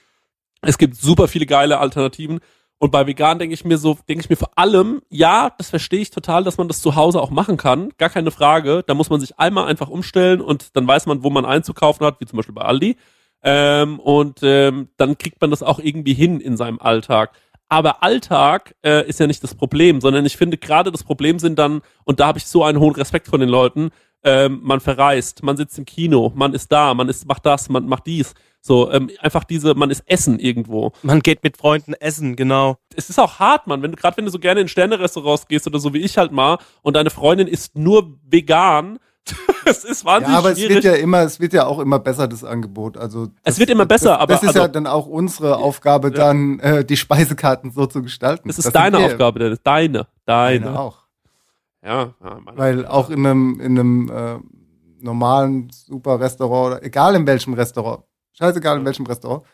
Es gibt super viele geile Alternativen. Und bei vegan denke ich mir so, denke ich mir vor allem, ja, das verstehe ich total, dass man das zu Hause auch machen kann. Gar keine Frage. Da muss man sich einmal einfach umstellen und dann weiß man, wo man einzukaufen hat, wie zum Beispiel bei Aldi. Ähm, und ähm, dann kriegt man das auch irgendwie hin in seinem Alltag. Aber Alltag äh, ist ja nicht das Problem, sondern ich finde gerade das Problem sind dann, und da habe ich so einen hohen Respekt von den Leuten, ähm, man verreist, man sitzt im Kino, man ist da, man ist, macht das, man macht dies. So, ähm, einfach diese, man ist Essen irgendwo. Man geht mit Freunden essen, genau. Es ist auch hart, man, wenn du, gerade wenn du so gerne in Sterne-Restaurants gehst oder so wie ich halt mal und deine Freundin ist nur vegan, (laughs) es ist wahnsinnig Ja, aber schwierig. es wird ja immer, es wird ja auch immer besser, das Angebot. Also das, Es wird immer besser, das, aber Das ist ja also- dann auch unsere Aufgabe, dann äh, die Speisekarten so zu gestalten. das ist Das deine Aufgabe, Dennis. Deine. Deine. Meine auch. Ja, ja meine. Weil auch in einem, in einem äh, normalen super Restaurant oder egal in welchem Restaurant, scheißegal in welchem Restaurant,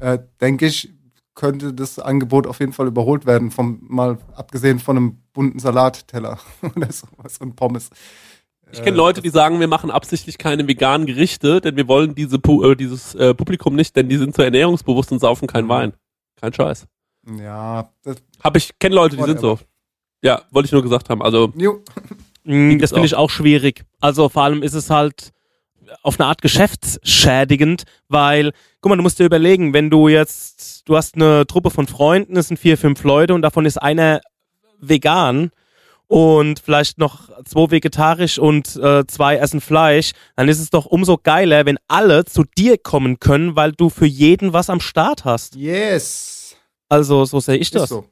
äh, denke ich, könnte das Angebot auf jeden Fall überholt werden, vom mal abgesehen von einem bunten Salatteller (laughs) oder sowas und Pommes. Ich kenne Leute, die sagen, wir machen absichtlich keine veganen Gerichte, denn wir wollen diese Pu äh, dieses äh, Publikum nicht, denn die sind zu ernährungsbewusst und saufen keinen Wein. Kein Scheiß. Ja, das, Hab ich, kenne Leute, die sind so. Ja, wollte ich nur gesagt haben. Also, jo, Mm, Das finde ich auch schwierig. Also vor allem ist es halt auf eine Art geschäftsschädigend, weil, guck mal, du musst dir überlegen, wenn du jetzt, du hast eine Truppe von Freunden, es sind vier, fünf Leute und davon ist einer vegan und vielleicht noch zwei vegetarisch und äh, zwei essen Fleisch, dann ist es doch umso geiler, wenn alle zu dir kommen können, weil du für jeden was am Start hast. yes. Also so sehe ich das. Ist so.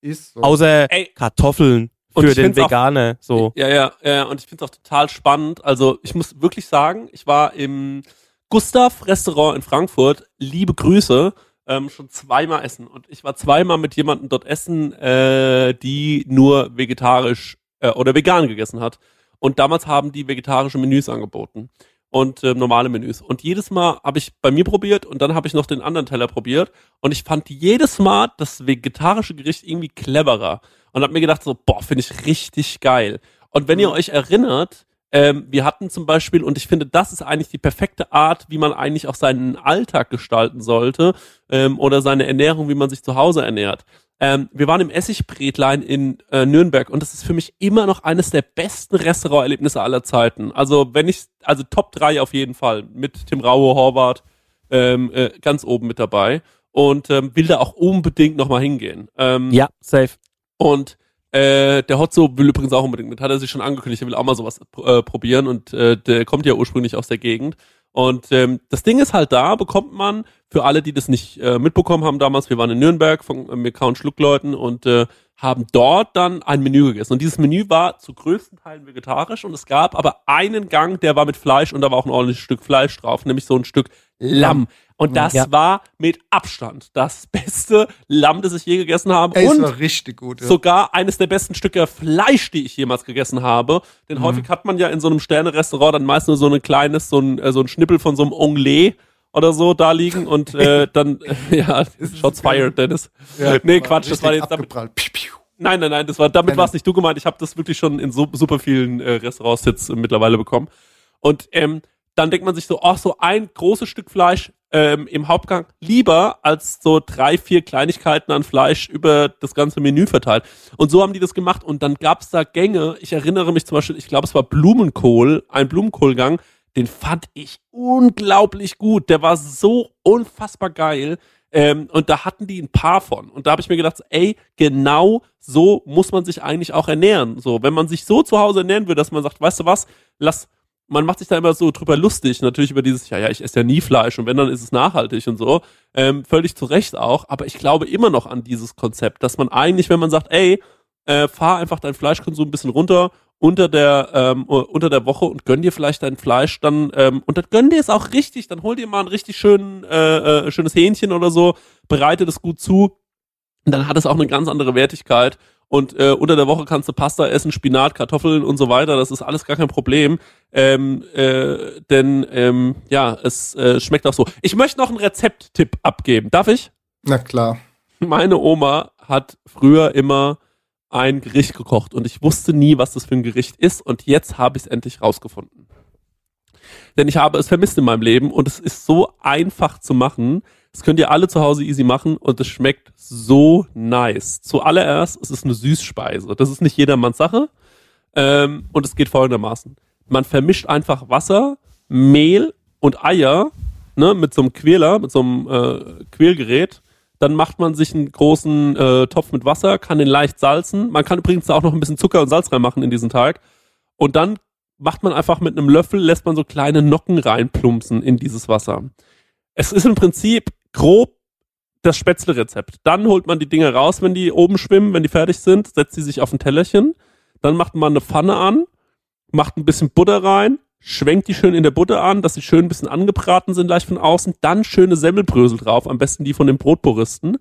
Ist so. Außer Ey. Kartoffeln Und für den Veganer. So. ja, ja, ja, und ich finde es auch total spannend. Also, ich muss wirklich sagen, ich war im Gustav Restaurant in Frankfurt, liebe Grüße, ähm, schon zweimal essen. Und ich war zweimal mit jemandem dort essen, äh, die nur vegetarisch äh, oder vegan gegessen hat. Und damals haben die vegetarische Menüs angeboten und äh, normale Menüs. Und jedes Mal habe ich bei mir probiert und dann habe ich noch den anderen Teller probiert. Und ich fand jedes Mal das vegetarische Gericht irgendwie cleverer. Und habe mir gedacht, so, boah, finde ich richtig geil. Und wenn ihr euch erinnert, ähm, wir hatten zum Beispiel, und ich finde, das ist eigentlich die perfekte Art, wie man eigentlich auch seinen Alltag gestalten sollte ähm, oder seine Ernährung, wie man sich zu Hause ernährt. Ähm, wir waren im Essigbretlein in äh, Nürnberg und das ist für mich immer noch eines der besten Restauranterlebnisse aller Zeiten. Also wenn ich, also Top 3 auf jeden Fall mit Tim Raue, Horvath ähm, äh, ganz oben mit dabei und ähm, will da auch unbedingt nochmal hingehen. Ähm, Ja, safe. Und Äh, der Hotzo will übrigens auch unbedingt mit, hat er sich schon angekündigt, er will auch mal sowas äh, probieren und äh, der kommt ja ursprünglich aus der Gegend. Und ähm, das Ding ist halt da, bekommt man, für alle, die das nicht äh, mitbekommen haben damals, wir waren in Nürnberg von äh, und Schluckleuten und äh, haben dort dann ein Menü gegessen. Und dieses Menü war zu größten Teilen vegetarisch und es gab aber einen Gang, der war mit Fleisch und da war auch ein ordentliches Stück Fleisch drauf, nämlich so ein Stück Lamm. Und das Ja. war mit Abstand das (laughs) beste Lamm, das ich je gegessen habe. Ey, es und war richtig gut. Ja. sogar eines der besten Stücke Fleisch, die ich jemals gegessen habe. Denn Mhm. häufig hat man ja in so einem Sterne-Restaurant dann meist nur so ein kleines, so ein, äh, so ein Schnippel von so einem Onglet oder so da liegen und äh, (laughs) dann, äh, ja, shots fired, Dennis. nee, Quatsch, das war jetzt damit, abgeprallt. Piu, piu. Nein, nein, nein, das war, damit war es nicht du gemeint. Ich habe das wirklich schon in so, super vielen äh, Restaurants jetzt äh, mittlerweile bekommen. Und ähm, dann denkt man sich so, ach, so ein großes Stück Fleisch ähm, im Hauptgang lieber als so drei, vier Kleinigkeiten an Fleisch über das ganze Menü verteilt. Und so haben die das gemacht. Und dann gab's da Gänge. Ich erinnere mich zum Beispiel, ich glaube, es war Blumenkohl, ein Blumenkohlgang. Den fand ich unglaublich gut. Der war so unfassbar geil. Ähm, und da hatten die ein paar von. Und da habe ich mir gedacht, ey, genau so muss man sich eigentlich auch ernähren. So, wenn man sich so zu Hause ernähren würde, dass man sagt, weißt du was, lass, man macht sich da immer so drüber lustig, natürlich über dieses, ja, ja, ich esse ja nie Fleisch und wenn, dann ist es nachhaltig und so. Ähm, völlig zu Recht auch. Aber ich glaube immer noch an dieses Konzept, dass man eigentlich, wenn man sagt, ey, äh, fahr einfach deinen Fleischkonsum ein bisschen runter unter der ähm, unter der Woche und gönn dir vielleicht dein Fleisch dann ähm, und dann gönn dir es auch richtig, dann hol dir mal ein richtig schön, äh, äh, schönes Hähnchen oder so, bereite das gut zu und dann hat es auch eine ganz andere Wertigkeit und äh, unter der Woche kannst du Pasta essen, Spinat, Kartoffeln und so weiter, das ist alles gar kein Problem, ähm, äh, denn ähm, ja, es äh, schmeckt auch so. Ich möchte noch einen Rezepttipp abgeben, darf ich? Na klar. meine Oma hat früher immer ein Gericht gekocht und ich wusste nie, was das für ein Gericht ist und jetzt habe ich es endlich rausgefunden. Denn ich habe es vermisst in meinem Leben und es ist so einfach zu machen. Das könnt ihr alle zu Hause easy machen und es schmeckt so nice. Zuallererst, es ist eine Süßspeise. Das ist nicht jedermanns Sache. Ähm, und es geht folgendermaßen. Man vermischt einfach Wasser, Mehl und Eier ne, mit so einem Quäler, mit so einem äh, Quälgerät. Dann macht man sich einen großen äh, Topf mit Wasser, kann den leicht salzen. Man kann übrigens auch noch ein bisschen Zucker und Salz reinmachen in diesen Teig. Und dann macht man einfach mit einem Löffel, lässt man so kleine Nocken reinplumpsen in dieses Wasser. Es ist im Prinzip grob das Spätzle-Rezept. Dann holt man die Dinge raus, wenn die oben schwimmen, wenn die fertig sind, setzt sie sich auf ein Tellerchen. Dann macht man eine Pfanne an, macht ein bisschen Butter rein, schwenkt die schön in der Butter an, dass sie schön ein bisschen angebraten sind, leicht von außen. Dann schöne Semmelbrösel drauf, am besten die von den Brotpuristen.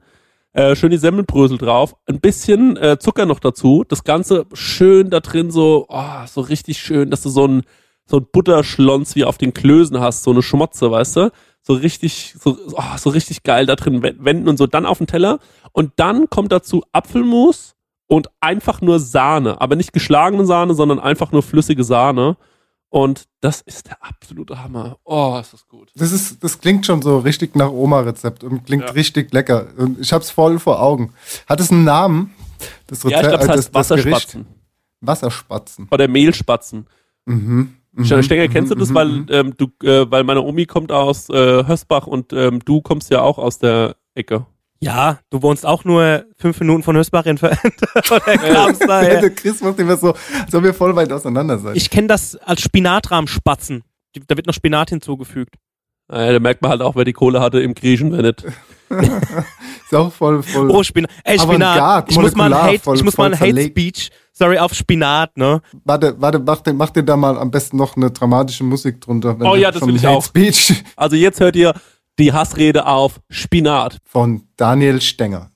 Äh, schön die Semmelbrösel drauf, ein bisschen äh, Zucker noch dazu. Das Ganze schön da drin so, oh, so richtig schön, dass du so ein so ein Butterschlons wie auf den Klößen hast, so eine Schmotze, weißt du? So richtig, so, oh, so richtig geil da drin we- wenden und so dann auf den Teller. Und dann kommt dazu Apfelmus und einfach nur Sahne, aber nicht geschlagene Sahne, sondern einfach nur flüssige Sahne. Und das ist der absolute Hammer. Oh, ist das gut. Das, ist, das klingt schon so richtig nach Oma-Rezept und klingt Ja. richtig lecker. Und ich hab's voll vor Augen. Hat es einen Namen? Das Ja, ich glaube, es äh, heißt das, das Gericht? Wasserspatzen. Wasserspatzen. Oder Mehlspatzen. Mhm. Mhm. Stenger, kennst du das, Mhm, weil mhm. ähm, du, äh, weil meine Omi kommt aus äh, Hösbach und ähm, du kommst ja auch aus der Ecke. Ja, du wohnst auch nur fünf Minuten von Hösbach entfernt. Oder kamst daher. der (laughs) Chris macht immer so, als ob wir voll weit auseinander seid. Ich kenne das als Spinatrahmspatzen. Da wird noch Spinat hinzugefügt. Äh, da merkt man halt auch, wer die Kohle hatte im Griechen, wenn nicht. (laughs) ist auch voll, voll. Oh, Spinat. Ey, Spinat. Avantgarde, Ich muss mal ein Hate, voll- ich muss mal ein Hate. Speech, sorry, auf Spinat, ne? Warte, warte, mach dir, mach dir da mal am besten noch eine dramatische Musik drunter. wenn Oh ja, das will ich Hate auch. Speech (laughs) Also jetzt hört ihr die Hassrede auf Spinat. von Daniel Stenger.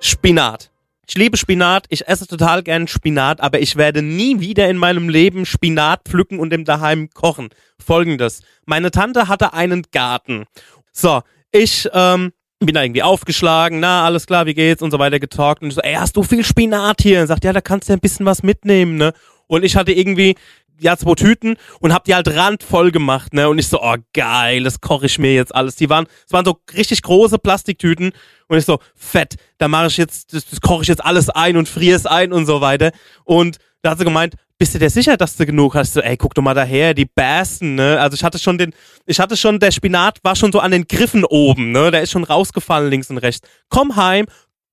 Spinat. Ich liebe Spinat, ich esse total gern Spinat, aber ich werde nie wieder in meinem Leben Spinat pflücken und im Daheim kochen. Folgendes. Meine Tante hatte einen Garten. So, ich ähm, bin da irgendwie aufgeschlagen, na, alles klar, wie geht's und so weiter getalkt. Und ich so, ey, hast du viel Spinat hier? Und sagt, ja, da kannst du ja ein bisschen was mitnehmen, ne? Und ich hatte irgendwie ja, zwei Tüten und hab die halt randvoll gemacht, ne? Und ich so, oh geil, das koche ich mir jetzt alles. Die waren, es waren so richtig große Plastiktüten und ich so, fett, da mache ich jetzt, das, das koche ich jetzt alles ein und friere es ein und so weiter. Und da hat sie gemeint, bist du dir sicher, dass du genug hast? So, ey, guck doch mal daher, die Bassen, ne? Also ich hatte schon den, ich hatte schon, der Spinat war schon so an den Griffen oben, ne? Der ist schon rausgefallen links und rechts. Komm heim,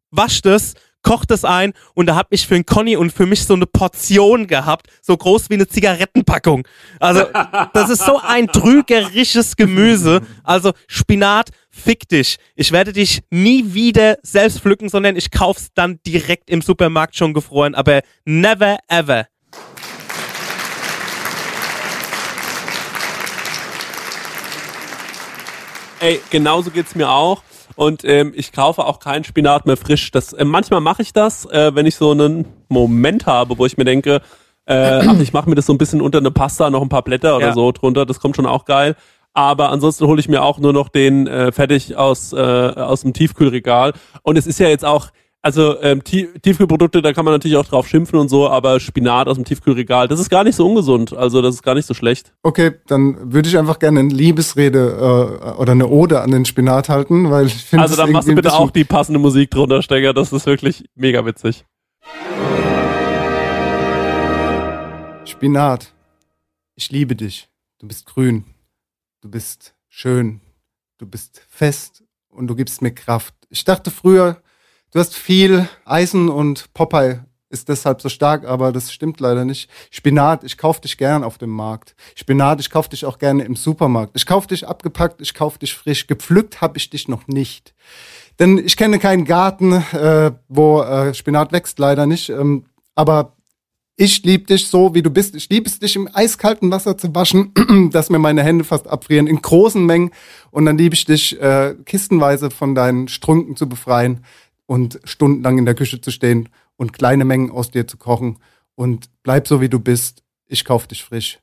wasch das, koch das ein und da hab ich für den Conny und für mich so eine Portion gehabt, so groß wie eine Zigarettenpackung. Also das ist so ein trügerisches Gemüse. Also Spinat, fick dich. Ich werde dich nie wieder selbst pflücken, sondern ich kauf's dann direkt im Supermarkt schon gefroren, aber never ever. Ey, genauso geht's mir auch. Und ähm, ich kaufe auch keinen Spinat mehr frisch. Das, äh, manchmal mache ich das, äh, wenn ich so einen Moment habe, wo ich mir denke, äh, (clears throat) ach, ich mache mir das so ein bisschen unter eine Pasta, noch ein paar Blätter oder Ja. so drunter. Das kommt schon auch geil. Aber ansonsten hole ich mir auch nur noch den äh, fertig aus, äh, aus dem Tiefkühlregal. Und es ist ja jetzt auch, also ähm, Tie Tiefkühlprodukte, da kann man natürlich auch drauf schimpfen und so, aber Spinat aus dem Tiefkühlregal, das ist gar nicht so ungesund. Also das ist gar nicht so schlecht. Okay, dann würde ich einfach gerne eine Liebesrede äh, oder eine Ode an den Spinat halten, weil ich finde Also dann machst du bitte auch die passende Musik drunter, Stecker. Das ist wirklich mega witzig. Spinat. Ich liebe dich. Du bist grün. Du bist schön. Du bist fest und du gibst mir Kraft. Ich dachte früher, du hast viel Eisen und Popeye ist deshalb so stark, aber das stimmt leider nicht. Spinat, ich kauf dich gern auf dem Markt. Spinat, ich kauf dich auch gerne im Supermarkt. Ich kauf dich abgepackt, ich kauf dich frisch. Gepflückt habe ich dich noch nicht. Denn ich kenne keinen Garten, äh, wo äh, Spinat wächst, leider nicht. Ähm, aber ich liebe dich so, wie du bist. Ich liebe es, dich im eiskalten Wasser zu waschen, (clears throat) dass mir meine Hände fast abfrieren, in großen Mengen. Und dann liebe ich dich, äh, kistenweise von deinen Strunken zu befreien und stundenlang in der Küche zu stehen und kleine Mengen aus dir zu kochen. Und bleib so, wie du bist. Ich kauf dich frisch.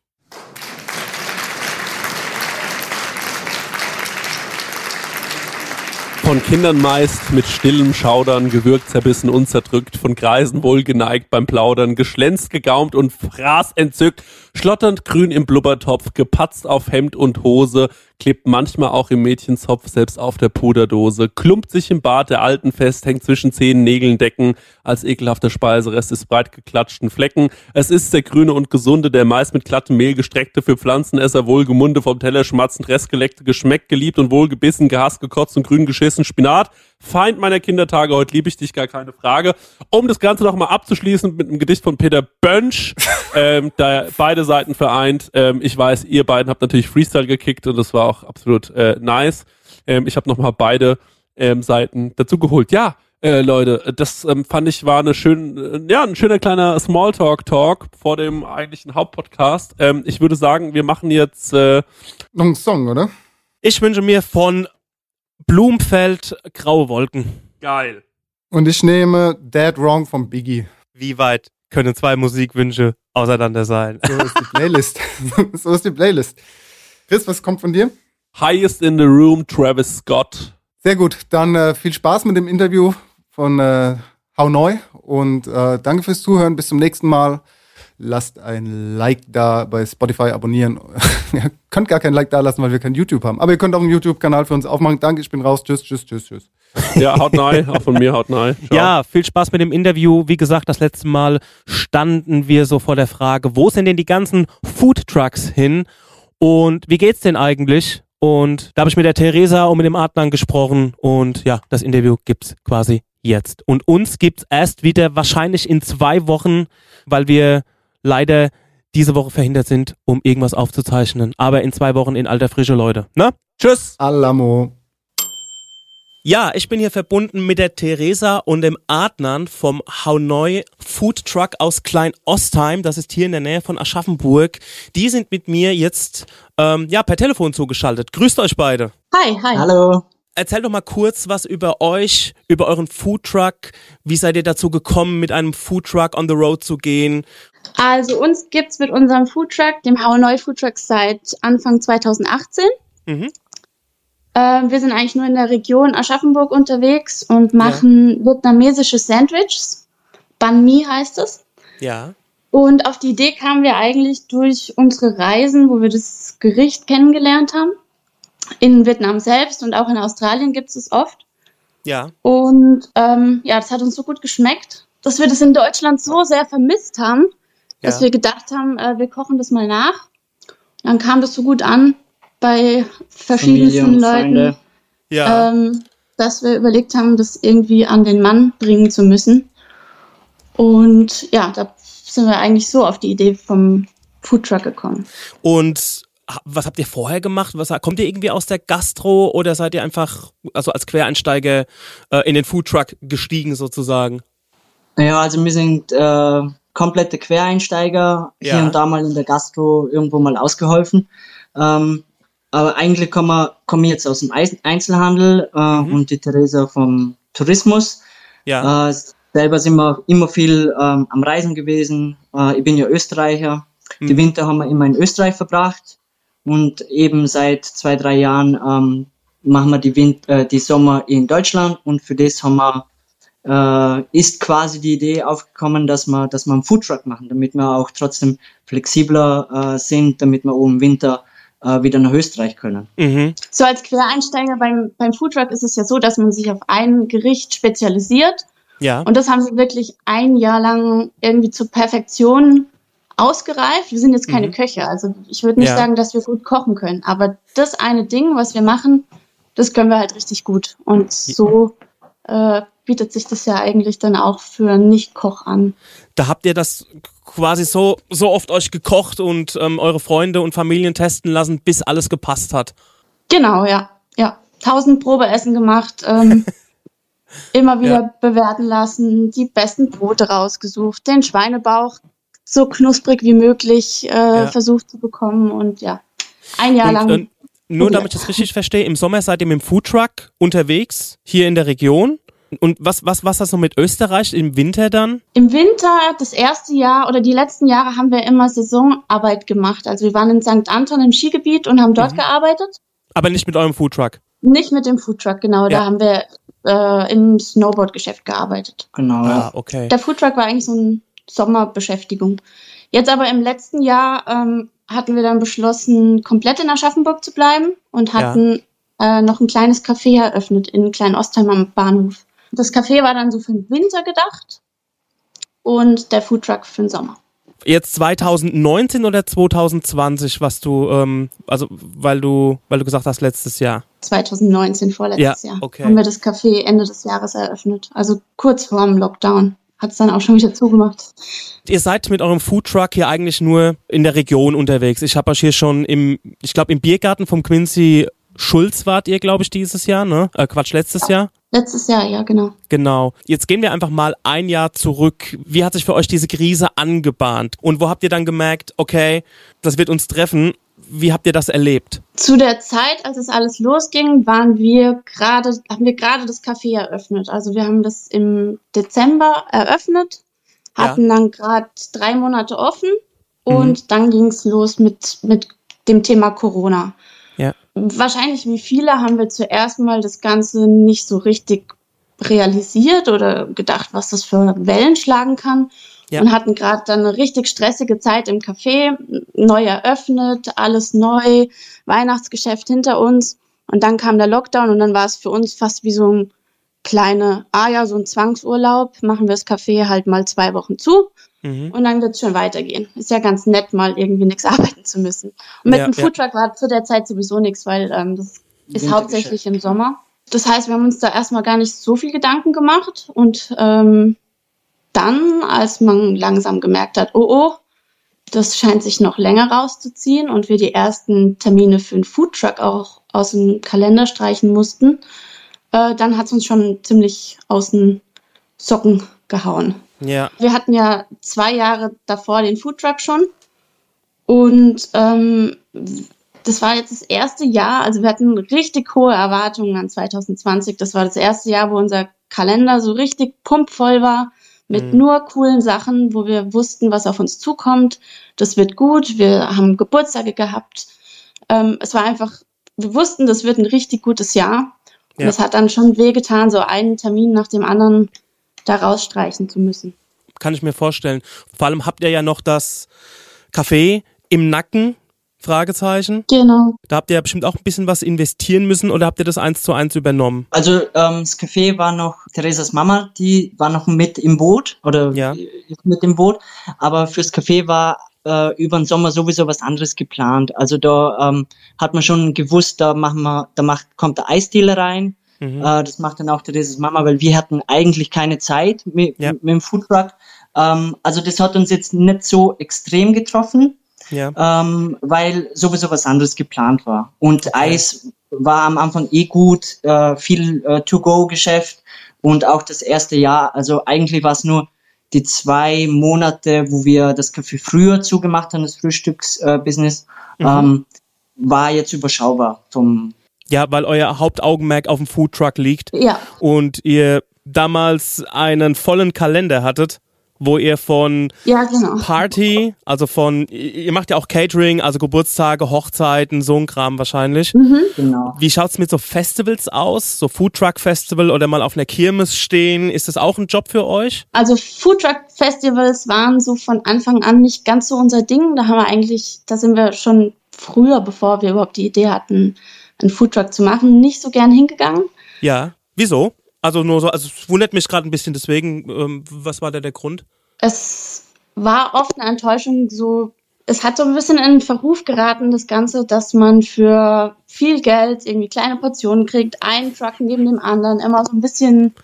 Von Kindern meist mit stillem Schaudern, gewürgt, zerbissen, unzerdrückt, von Greisen wohlgeneigt beim Plaudern, geschlänzt, gegaumt und fraß entzückt, schlotternd grün im Blubbertopf, gepatzt auf Hemd und Hose, klebt manchmal auch im Mädchenzopf, selbst auf der Puderdose, klumpt sich im Bart der Alten fest, hängt zwischen zehn Nägeln decken, als ekelhafter Speiserest des breit geklatschten Flecken. Es ist der grüne und gesunde, der meist mit glattem Mehl gestreckte, für Pflanzenesser wohlgemunde, vom Teller schmatzend, restgeleckte, geschmeckt, geliebt und wohlgebissen, gehasst, gekotzt und grün geschissen, Spinat. Feind meiner Kindertage, heute liebe ich dich, gar keine Frage. Um das Ganze noch mal abzuschließen mit einem Gedicht von Peter Bönsch, (laughs) ähm, da beide Seiten vereint. Ähm, ich weiß, ihr beiden habt natürlich Freestyle gekickt und das war auch absolut äh, nice. Ähm, ich habe noch mal beide ähm, Seiten dazu geholt. Ja, äh, Leute, das ähm, fand ich war eine schön, äh, ja, ein schöner kleiner Smalltalk-Talk vor dem eigentlichen Hauptpodcast. Ähm, ich würde sagen, wir machen jetzt äh, Noch ein Song, oder? Ich wünsche mir von Blumfeld graue Wolken. geil. Und ich nehme Dead Wrong von Biggie. Wie weit können zwei Musikwünsche auseinander sein? So ist die Playlist. (laughs) so ist die Playlist. Chris, was kommt von dir? Highest in the room, Travis Scott. Sehr gut, dann äh, viel Spaß mit dem Interview von äh, How Neu und äh, danke fürs Zuhören. Bis zum nächsten Mal. Lasst ein Like da bei Spotify abonnieren. (laughs) (laughs) ihr könnt gar kein Like da lassen, weil wir kein YouTube haben. Aber ihr könnt auch einen YouTube-Kanal für uns aufmachen. Danke, ich bin raus. Tschüss, tschüss, tschüss, tschüss. Ja, haut nein, auch von mir haut nein. Ciao. Ja, viel Spaß mit dem Interview. Wie gesagt, das letzte Mal standen wir so vor der Frage, wo sind denn die ganzen Food Trucks hin? Und wie geht's denn eigentlich? Und da habe ich mit der Theresa und mit dem Adnan gesprochen und ja, das Interview gibt's quasi jetzt. Und uns gibt's erst wieder wahrscheinlich in zwei Wochen, weil wir leider diese Woche verhindert sind, um irgendwas aufzuzeichnen. Aber in zwei Wochen in alter Frische, Leute. Ne? Tschüss! Alamo. Ja, ich bin hier verbunden mit der Theresa und dem Adnan vom Haunoi Food Truck aus Klein-Ostheim. Das ist hier in der Nähe von Aschaffenburg. Die sind mit mir jetzt ähm, ja, per Telefon zugeschaltet. Grüßt euch beide. Hi, hi. Hallo. Erzählt doch mal kurz was über euch, über euren Food Truck. Wie seid ihr dazu gekommen, mit einem Food Truck on the road zu gehen? Also uns gibt's mit unserem Foodtruck, dem Haunoi Foodtruck, seit Anfang 2018. Mhm. Ähm, wir sind eigentlich nur in der Region Aschaffenburg unterwegs und machen vietnamesische Sandwiches. Banh Mi heißt es. Ja. Und auf die Idee kamen wir eigentlich durch unsere Reisen, wo wir das Gericht kennengelernt haben. In Vietnam selbst und auch in Australien gibt es oft. Ja. Und ähm, ja, das hat uns so gut geschmeckt, dass wir das in Deutschland so sehr vermisst haben, dass Ja. wir gedacht haben, äh, wir kochen das mal nach. Dann kam das so gut an bei verschiedensten Leuten. Ja. ähm, dass wir überlegt haben, das irgendwie an den Mann bringen zu müssen. Und ja, da sind wir eigentlich so auf die Idee vom Foodtruck gekommen. Und was habt ihr vorher gemacht? Was, kommt ihr irgendwie aus der Gastro oder seid ihr einfach, also als Quereinsteiger äh, in den Foodtruck gestiegen sozusagen? Ja, also wir sind äh, komplette Quereinsteiger, Ja. hier und da mal in der Gastro irgendwo mal ausgeholfen. Ähm, aber eigentlich kommen wir, kommen wir jetzt aus dem Einzelhandel äh, und die Theresa vom Tourismus. Ja. Äh, selber sind wir immer viel ähm, am Reisen gewesen. Äh, ich bin ja Österreicher. Die Winter haben wir immer in Österreich verbracht. Und eben seit zwei, drei Jahren ähm, machen wir die, Win äh, die Sommer in Deutschland. Und für das haben wir, äh, ist quasi die Idee aufgekommen, dass wir, dass wir einen Foodtruck machen, damit wir auch trotzdem flexibler äh, sind, damit wir auch im Winter äh, wieder nach Österreich können. Mhm. So als Quereinsteiger beim, beim Foodtruck ist es ja so, dass man sich auf ein Gericht spezialisiert. Ja. Und das haben wir wirklich ein Jahr lang irgendwie zur Perfektion ausgereift. Wir sind jetzt keine Köche, also ich würde nicht Ja. sagen, dass wir gut kochen können. Aber das eine Ding, was wir machen, das können wir halt richtig gut. Und so äh, bietet sich das ja eigentlich dann auch für einen Nicht-Koch an. Da habt ihr das quasi so, so oft euch gekocht und ähm, eure Freunde und Familien testen lassen, bis alles gepasst hat. Genau, ja. Ja. Tausend Probeessen gemacht, ähm, (laughs) immer wieder Ja. bewerten lassen, die besten Brote rausgesucht, den Schweinebauch so knusprig wie möglich äh, versucht zu bekommen und ja, ein Jahr lang. Und, äh, nur damit ich das richtig verstehe, im Sommer seid ihr mit dem Foodtruck unterwegs, hier in der Region. Und was, was, was das noch mit Österreich im Winter dann? Im Winter, das erste Jahr oder die letzten Jahre haben wir immer Saisonarbeit gemacht. Also wir waren in St. Anton im Skigebiet und haben dort gearbeitet. Aber nicht mit eurem Foodtruck. Nicht mit dem Foodtruck, genau. Da Ja. haben wir äh, im Snowboard-Geschäft gearbeitet. Genau. Ah, okay. Der Foodtruck war eigentlich so eine Sommerbeschäftigung. Jetzt aber im letzten Jahr ähm, hatten wir dann beschlossen, komplett in Aschaffenburg zu bleiben und hatten äh, noch ein kleines Café eröffnet in Klein-Ostheim am Bahnhof. Das Café war dann so für den Winter gedacht und der Foodtruck für den Sommer. Jetzt 2019 oder 2020, was du, ähm, also weil du, weil du gesagt hast, letztes Jahr. 2019, vorletztes Ja, Jahr, okay. haben wir das Café Ende des Jahres eröffnet. Also kurz vor dem Lockdown. Hat es dann auch schon wieder zugemacht. Ihr seid mit eurem Foodtruck hier eigentlich nur in der Region unterwegs. Ich habe euch hier schon im, ich glaube im Biergarten vom Quincy Schulz wart ihr, glaube ich, dieses Jahr, ne? Äh, Quatsch, letztes Jahr. Letztes Jahr, ja, genau. Genau. Jetzt gehen wir einfach mal ein Jahr zurück. Wie hat sich für euch diese Krise angebahnt? Und wo habt ihr dann gemerkt, okay, das wird uns treffen? Wie habt ihr das erlebt? Zu der Zeit, als es alles losging, waren wir gerade, haben wir gerade das Café eröffnet. Also wir haben das im Dezember eröffnet, hatten dann gerade drei Monate offen und dann ging es los mit, mit dem Thema Corona. Ja. Wahrscheinlich wie viele haben wir zuerst mal das Ganze nicht so richtig realisiert oder gedacht, was das für Wellen schlagen kann. Ja. Und hatten gerade dann eine richtig stressige Zeit im Café, neu eröffnet, alles neu, Weihnachtsgeschäft hinter uns. Und dann kam der Lockdown und dann war es für uns fast wie so ein kleine, ah ja, so ein Zwangsurlaub, machen wir das Café halt mal zwei Wochen zu Mhm. und dann wird es schon weitergehen. Ist ja ganz nett, mal irgendwie nichts (laughs) arbeiten zu müssen. Und mit Ja, dem ja. Foodtruck war zu der Zeit sowieso nichts, weil ähm, das ist hauptsächlich im Sommer. Das heißt, wir haben uns da erstmal gar nicht so viel Gedanken gemacht und ähm, dann, als man langsam gemerkt hat, oh oh, das scheint sich noch länger rauszuziehen und wir die ersten Termine für den Foodtruck auch aus dem Kalender streichen mussten, äh, dann hat es uns schon ziemlich aus den Socken gehauen. Ja. Wir hatten ja zwei Jahre davor den Foodtruck schon und ähm, das war jetzt das erste Jahr, also wir hatten richtig hohe Erwartungen an 2020. Das war das erste Jahr, wo unser Kalender so richtig pumpvoll war mit nur coolen Sachen, wo wir wussten, was auf uns zukommt. Das wird gut. Wir haben Geburtstage gehabt. Ähm, es war einfach, wir wussten, das wird ein richtig gutes Jahr. Und es hat dann schon wehgetan, so einen Termin nach dem anderen da rausstreichen zu müssen. Kann ich mir vorstellen. Vor allem habt ihr ja noch das Café im Nacken. Fragezeichen. Genau. Da habt ihr ja bestimmt auch ein bisschen was investieren müssen oder habt ihr das eins zu eins übernommen? Also ähm, das Café war noch Theresas Mama, die war noch mit im Boot oder Ja. mit im Boot, aber fürs Café war äh, über den Sommer sowieso was anderes geplant. Also da ähm, hat man schon gewusst, da machen wir, da macht kommt der Eisdealer rein. Mhm. Äh, das macht dann auch Theresas Mama, weil wir hatten eigentlich keine Zeit mit, Ja. mit dem Foodtruck. Ähm, also das hat uns jetzt nicht so extrem getroffen Ja. ähm, weil sowieso was anderes geplant war. Und Eis war am Anfang eh gut, äh, viel äh, To-Go-Geschäft und auch das erste Jahr. Also eigentlich war es nur die zwei Monate, wo wir das Café früher zugemacht haben, das Frühstücksbusiness, äh, Business, ähm, war jetzt überschaubar vom Ja, weil euer Hauptaugenmerk auf dem Foodtruck liegt Ja. und ihr damals einen vollen Kalender hattet, wo ihr von Ja, genau. Party, also von, ihr macht ja auch Catering, also Geburtstage, Hochzeiten, so ein Kram wahrscheinlich. genau. Wie schaut's mit so Festivals aus? So Foodtruck Festival oder mal auf einer Kirmes stehen? Ist das auch ein Job für euch? Also Foodtruck-Festivals waren so von Anfang an nicht ganz so unser Ding. Da haben wir eigentlich, da sind wir schon früher, bevor wir überhaupt die Idee hatten, einen Foodtruck zu machen, nicht so gern hingegangen. Ja. Wieso? Also nur so, also es wundert mich gerade ein bisschen, deswegen, ähm, was war da der Grund? Es war oft eine Enttäuschung, so es hat so ein bisschen in den Verruf geraten, das Ganze, dass man für viel Geld irgendwie kleine Portionen kriegt, einen Truck neben dem anderen, immer so ein bisschen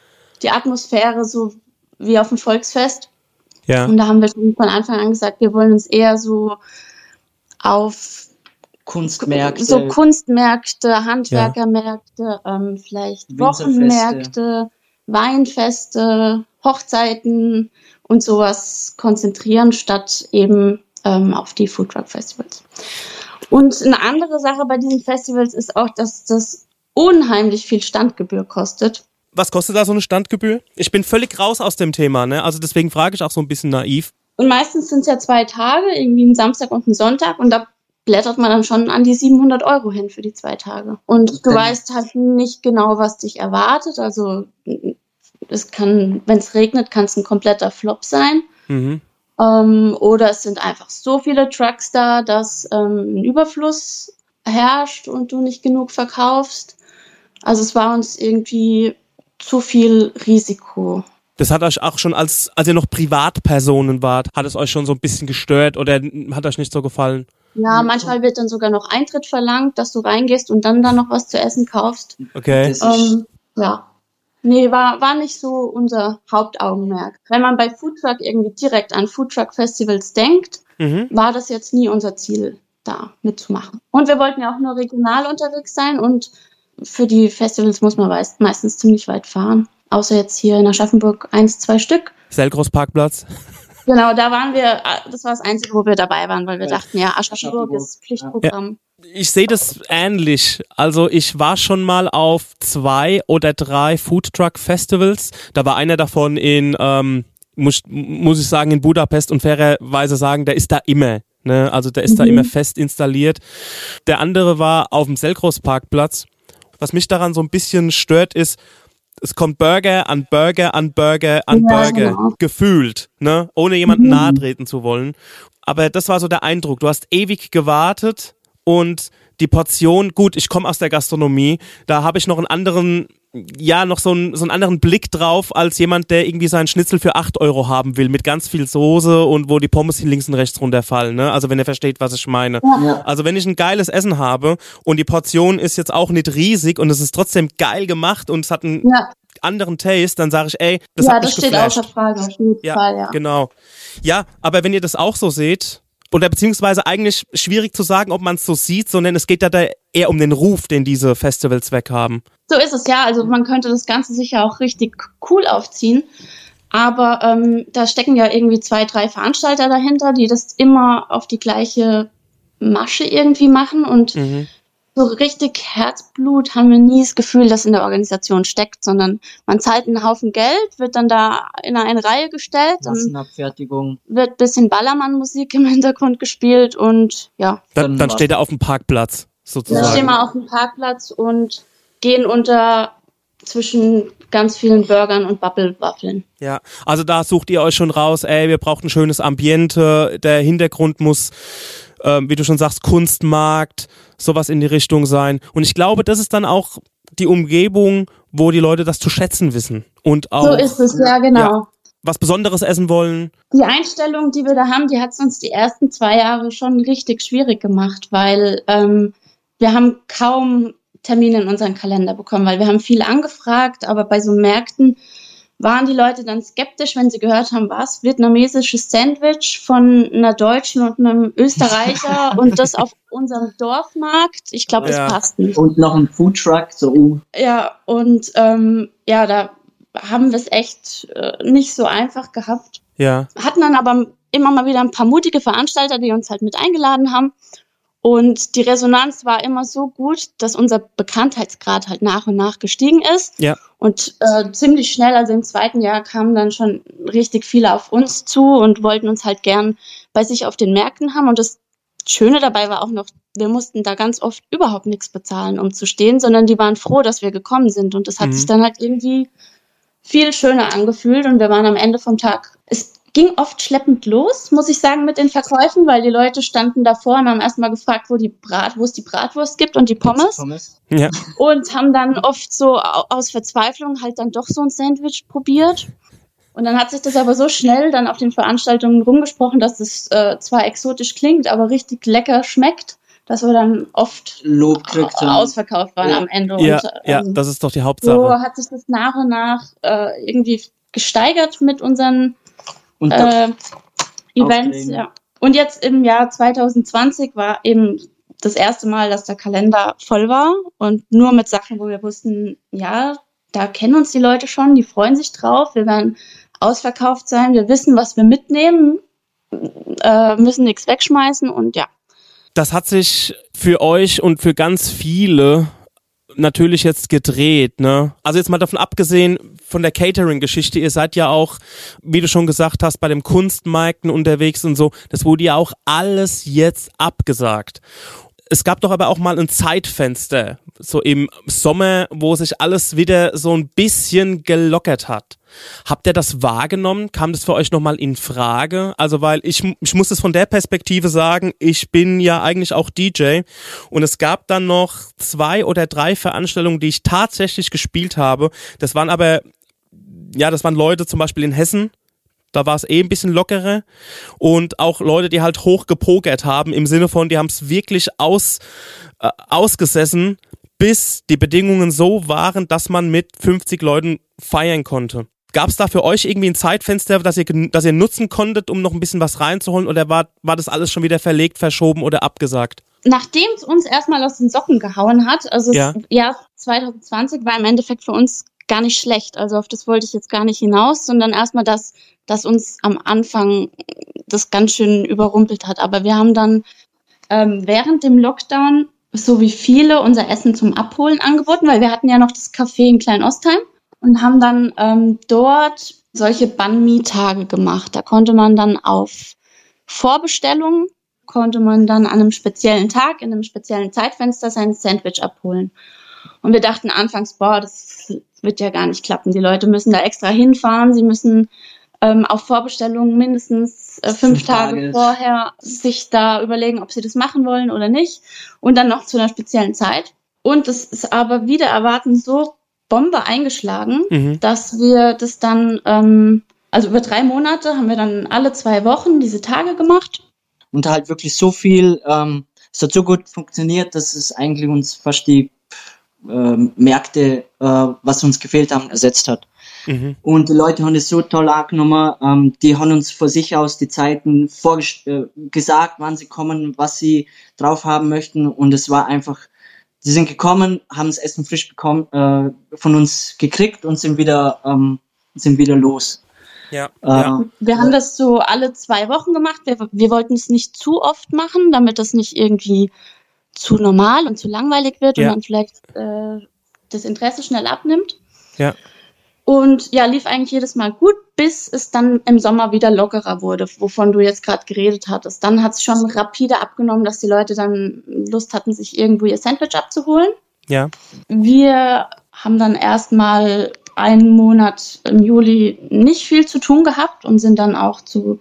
die Atmosphäre so wie auf dem Volksfest. Ja. Und da haben wir schon von Anfang an gesagt, wir wollen uns eher so auf Kunstmärkte. so Kunstmärkte, Handwerkermärkte, ähm, vielleicht. Wochenmärkte, Weinfeste, Hochzeiten und sowas konzentrieren, statt eben ähm, auf die Foodtruck Festivals. Und eine andere Sache bei diesen Festivals ist auch, dass das unheimlich viel Standgebühr kostet. Was kostet da so eine Standgebühr? Ich bin völlig raus aus dem Thema, ne? Also deswegen frage ich auch so ein bisschen naiv. Und meistens sind es ja zwei Tage, irgendwie ein Samstag und ein Sonntag. Und da blättert man dann schon an die 700 Euro hin für die zwei Tage. Und du Dann- weißt halt nicht genau, was dich erwartet. Also es kann, wenn es regnet, kann es ein kompletter Flop sein. Mhm. Ähm, oder es sind einfach so viele Trucks da, dass ähm, ein Überfluss herrscht und du nicht genug verkaufst. Also es war uns irgendwie zu viel Risiko. Das hat euch auch schon, als, als ihr noch Privatpersonen wart, hat es euch schon so ein bisschen gestört oder hat euch nicht so gefallen? Ja, manchmal wird dann sogar noch Eintritt verlangt, dass du reingehst und dann da noch was zu essen kaufst. Okay. Das ist, Ähm, ja. Nee, war, war nicht so unser Hauptaugenmerk. Wenn man bei Foodtruck irgendwie direkt an Foodtruck-Festivals denkt, Mhm. war das jetzt nie unser Ziel, da mitzumachen. Und wir wollten ja auch nur regional unterwegs sein und für die Festivals muss man meist, meistens ziemlich weit fahren. Außer jetzt hier in Aschaffenburg eins, zwei Stück. Selgros Parkplatz. (laughs) Genau, da waren wir, das war das Einzige, wo wir dabei waren, weil wir Ja. dachten, ja, Aschaffenburg ist Pflichtprogramm. Ich sehe das ähnlich. Also ich war schon mal auf zwei oder drei Foodtruck-Festivals. Da war einer davon in, ähm, muss, muss ich sagen, in Budapest und fairerweise sagen, der ist da immer. Ne? Also der ist da immer fest installiert. Der andere war auf dem Selgros Parkplatz. Was mich daran so ein bisschen stört, ist, es kommt Burger an Burger an Burger an Ja, Burger. genau. Gefühlt, ne? Ohne jemanden nahe treten zu wollen. Aber das war so der Eindruck. Du hast ewig gewartet und die Portion, gut, ich komme aus der Gastronomie, da habe ich noch einen anderen, ja, noch so einen, so einen anderen Blick drauf, als jemand, der irgendwie seinen Schnitzel für 8 Euro haben will, mit ganz viel Soße und wo die Pommes hier links und rechts runterfallen, ne? Also wenn ihr versteht, was ich meine. ja. Also wenn ich ein geiles Essen habe und die Portion ist jetzt auch nicht riesig und es ist trotzdem geil gemacht und es hat einen Ja, anderen Taste, dann sage ich, ey, das ja hat das mich steht geflasht. außer Frage, auf jeden Ja, Fall, ja. genau. Ja, aber wenn ihr das auch so seht, oder beziehungsweise eigentlich schwierig zu sagen, ob man es so sieht, sondern es geht ja da eher um den Ruf, den diese Festivals weghaben. So ist es ja. Also man könnte das Ganze sicher auch richtig cool aufziehen. Aber ähm, da stecken ja irgendwie zwei, drei Veranstalter dahinter, die das immer auf die gleiche Masche irgendwie machen. Und Mhm. So richtig Herzblut haben wir nie das Gefühl, dass in der Organisation steckt, sondern man zahlt einen Haufen Geld, wird dann da in eine Reihe gestellt, dann Massenabfertigung. wird bisschen Ballermann-Musik im Hintergrund gespielt und ja, Da, Dann dann steht er auf dem Parkplatz, wir stehen sozusagen. mal auf dem Parkplatz und gehen unter zwischen ganz vielen Burgern und Bubble-Waffeln. Ja, also da sucht ihr euch schon raus, ey, wir brauchen ein schönes Ambiente, der Hintergrund muss ähm, wie du schon sagst, Kunstmarkt, sowas in die Richtung sein. Und ich glaube, das ist dann auch die Umgebung, wo die Leute das zu schätzen wissen und auch So ist es, ja, genau. Ja. was Besonderes essen wollen. Die Einstellung, die wir da haben, die hat es uns die ersten zwei Jahre schon richtig schwierig gemacht, weil ähm, wir haben kaum Termine in unseren Kalender bekommen, weil wir haben viel angefragt, aber bei so Märkten waren die Leute dann skeptisch, wenn sie gehört haben, was, vietnamesisches Sandwich von einer Deutschen und einem Österreicher (laughs) und das auf unserem Dorfmarkt. Ich glaube, das Ja. passt nicht. Und noch ein Foodtruck, so uh, Ja, und ähm, ja, da haben wir es echt äh, nicht so einfach gehabt. Ja. Hatten dann aber immer mal wieder ein paar mutige Veranstalter, die uns halt mit eingeladen haben. Und die Resonanz war immer so gut, dass unser Bekanntheitsgrad halt nach und nach gestiegen ist. Ja. Und äh, ziemlich schnell, also im zweiten Jahr, kamen dann schon richtig viele auf uns zu und wollten uns halt gern bei sich auf den Märkten haben. Und das Schöne dabei war auch noch, wir mussten da ganz oft überhaupt nichts bezahlen, um zu stehen, sondern die waren froh, dass wir gekommen sind. Und das hat Mhm. sich dann halt irgendwie viel schöner angefühlt und wir waren am Ende vom Tag. Es ging oft schleppend los, muss ich sagen, mit den Verkäufen, weil die Leute standen davor und haben erstmal gefragt, wo die Brat, wo es die Bratwurst gibt und die Pommes Pommes. Ja. und haben dann oft so au- aus Verzweiflung halt dann doch so ein Sandwich probiert. Und dann hat sich das aber so schnell dann auf den Veranstaltungen rumgesprochen, dass es äh, zwar exotisch klingt, aber richtig lecker schmeckt, dass wir dann oft Lob ausverkauft waren am Ende. Ja, und, ja, ähm, das ist doch die so Hauptsache. hat sich das nach und nach äh, irgendwie gesteigert mit unseren Und äh, Events. Aufträgen. Ja. Und jetzt im Jahr 2020 war eben das erste Mal, dass der Kalender voll war und nur mit Sachen, wo wir wussten, ja, da kennen uns die Leute schon, die freuen sich drauf, wir werden ausverkauft sein, wir wissen, was wir mitnehmen, äh, müssen nichts wegschmeißen und ja. Das hat sich für euch und für ganz viele natürlich jetzt gedreht, ne? Also jetzt mal davon abgesehen von der Catering-Geschichte, ihr seid ja auch, wie du schon gesagt hast, bei den Kunstmärkten unterwegs und so, das wurde ja auch alles jetzt abgesagt. Es gab doch aber auch mal ein Zeitfenster, so im Sommer, wo sich alles wieder so ein bisschen gelockert hat. Habt ihr das wahrgenommen? Kam das für euch nochmal in Frage? Also, weil ich, ich muss es von der Perspektive sagen, ich bin ja eigentlich auch DJ und es gab dann noch zwei oder drei Veranstaltungen, die ich tatsächlich gespielt habe. Das waren aber, ja, das waren Leute zum Beispiel in Hessen, da war es eh ein bisschen lockerer. Und auch Leute, die halt hoch gepokert haben, im Sinne von, die haben es wirklich aus, äh, ausgesessen, bis die Bedingungen so waren, dass man mit 50 Leuten feiern konnte. Gab es da für euch irgendwie ein Zeitfenster, das ihr, das ihr nutzen konntet, um noch ein bisschen was reinzuholen? Oder war, war das alles schon wieder verlegt, verschoben oder abgesagt? Nachdem es uns erstmal aus den Socken gehauen hat, also Ja. das Jahr 2020 war im Endeffekt für uns gar nicht schlecht. Also auf das wollte ich jetzt gar nicht hinaus, sondern erstmal das, dass uns am Anfang das ganz schön überrumpelt hat. Aber wir haben dann ähm, während dem Lockdown, so wie viele, unser Essen zum Abholen angeboten, weil wir hatten ja noch das Café in Klein-Ostheim und haben dann ähm, dort solche Banh-Mi-Tage gemacht. Da konnte man dann auf Vorbestellung konnte man dann an einem speziellen Tag, in einem speziellen Zeitfenster sein Sandwich abholen. Und wir dachten anfangs, boah, das wird ja gar nicht klappen. Die Leute müssen da extra hinfahren, sie müssen ähm, auf Vorbestellung mindestens äh, fünf, Tage. vorher sich da überlegen, ob sie das machen wollen oder nicht. Und dann noch zu einer speziellen Zeit. Und es ist aber wieder erwarten so Bombe eingeschlagen, Mhm. dass wir das dann, ähm, also über drei Monate haben wir dann alle zwei Wochen diese Tage gemacht. und halt wirklich so viel, ähm, es hat so gut funktioniert, dass es eigentlich uns fast die ähm, Märkte, äh, was uns gefehlt haben, ersetzt hat. Mhm. Und die Leute haben es so toll angenommen, ähm, die haben uns von sich aus die Zeiten äh, gesagt, wann sie kommen, was sie drauf haben möchten und es war einfach, sie sind gekommen, haben das Essen frisch bekommen, äh, von uns gekriegt und sind wieder, ähm, sind wieder los. Ja. Äh, ja. Wir haben das so alle zwei Wochen gemacht. Wir, wir wollten es nicht zu oft machen, damit das nicht irgendwie zu normal und zu langweilig wird Ja. und dann vielleicht äh, das Interesse schnell abnimmt. Ja. Und ja, lief eigentlich jedes Mal gut, bis es dann im Sommer wieder lockerer wurde, wovon du jetzt gerade geredet hattest. Dann hat es schon rapide abgenommen, dass die Leute dann Lust hatten, sich irgendwo ihr Sandwich abzuholen. Ja. Wir haben dann erstmal einen Monat im Juli nicht viel zu tun gehabt und sind dann auch zu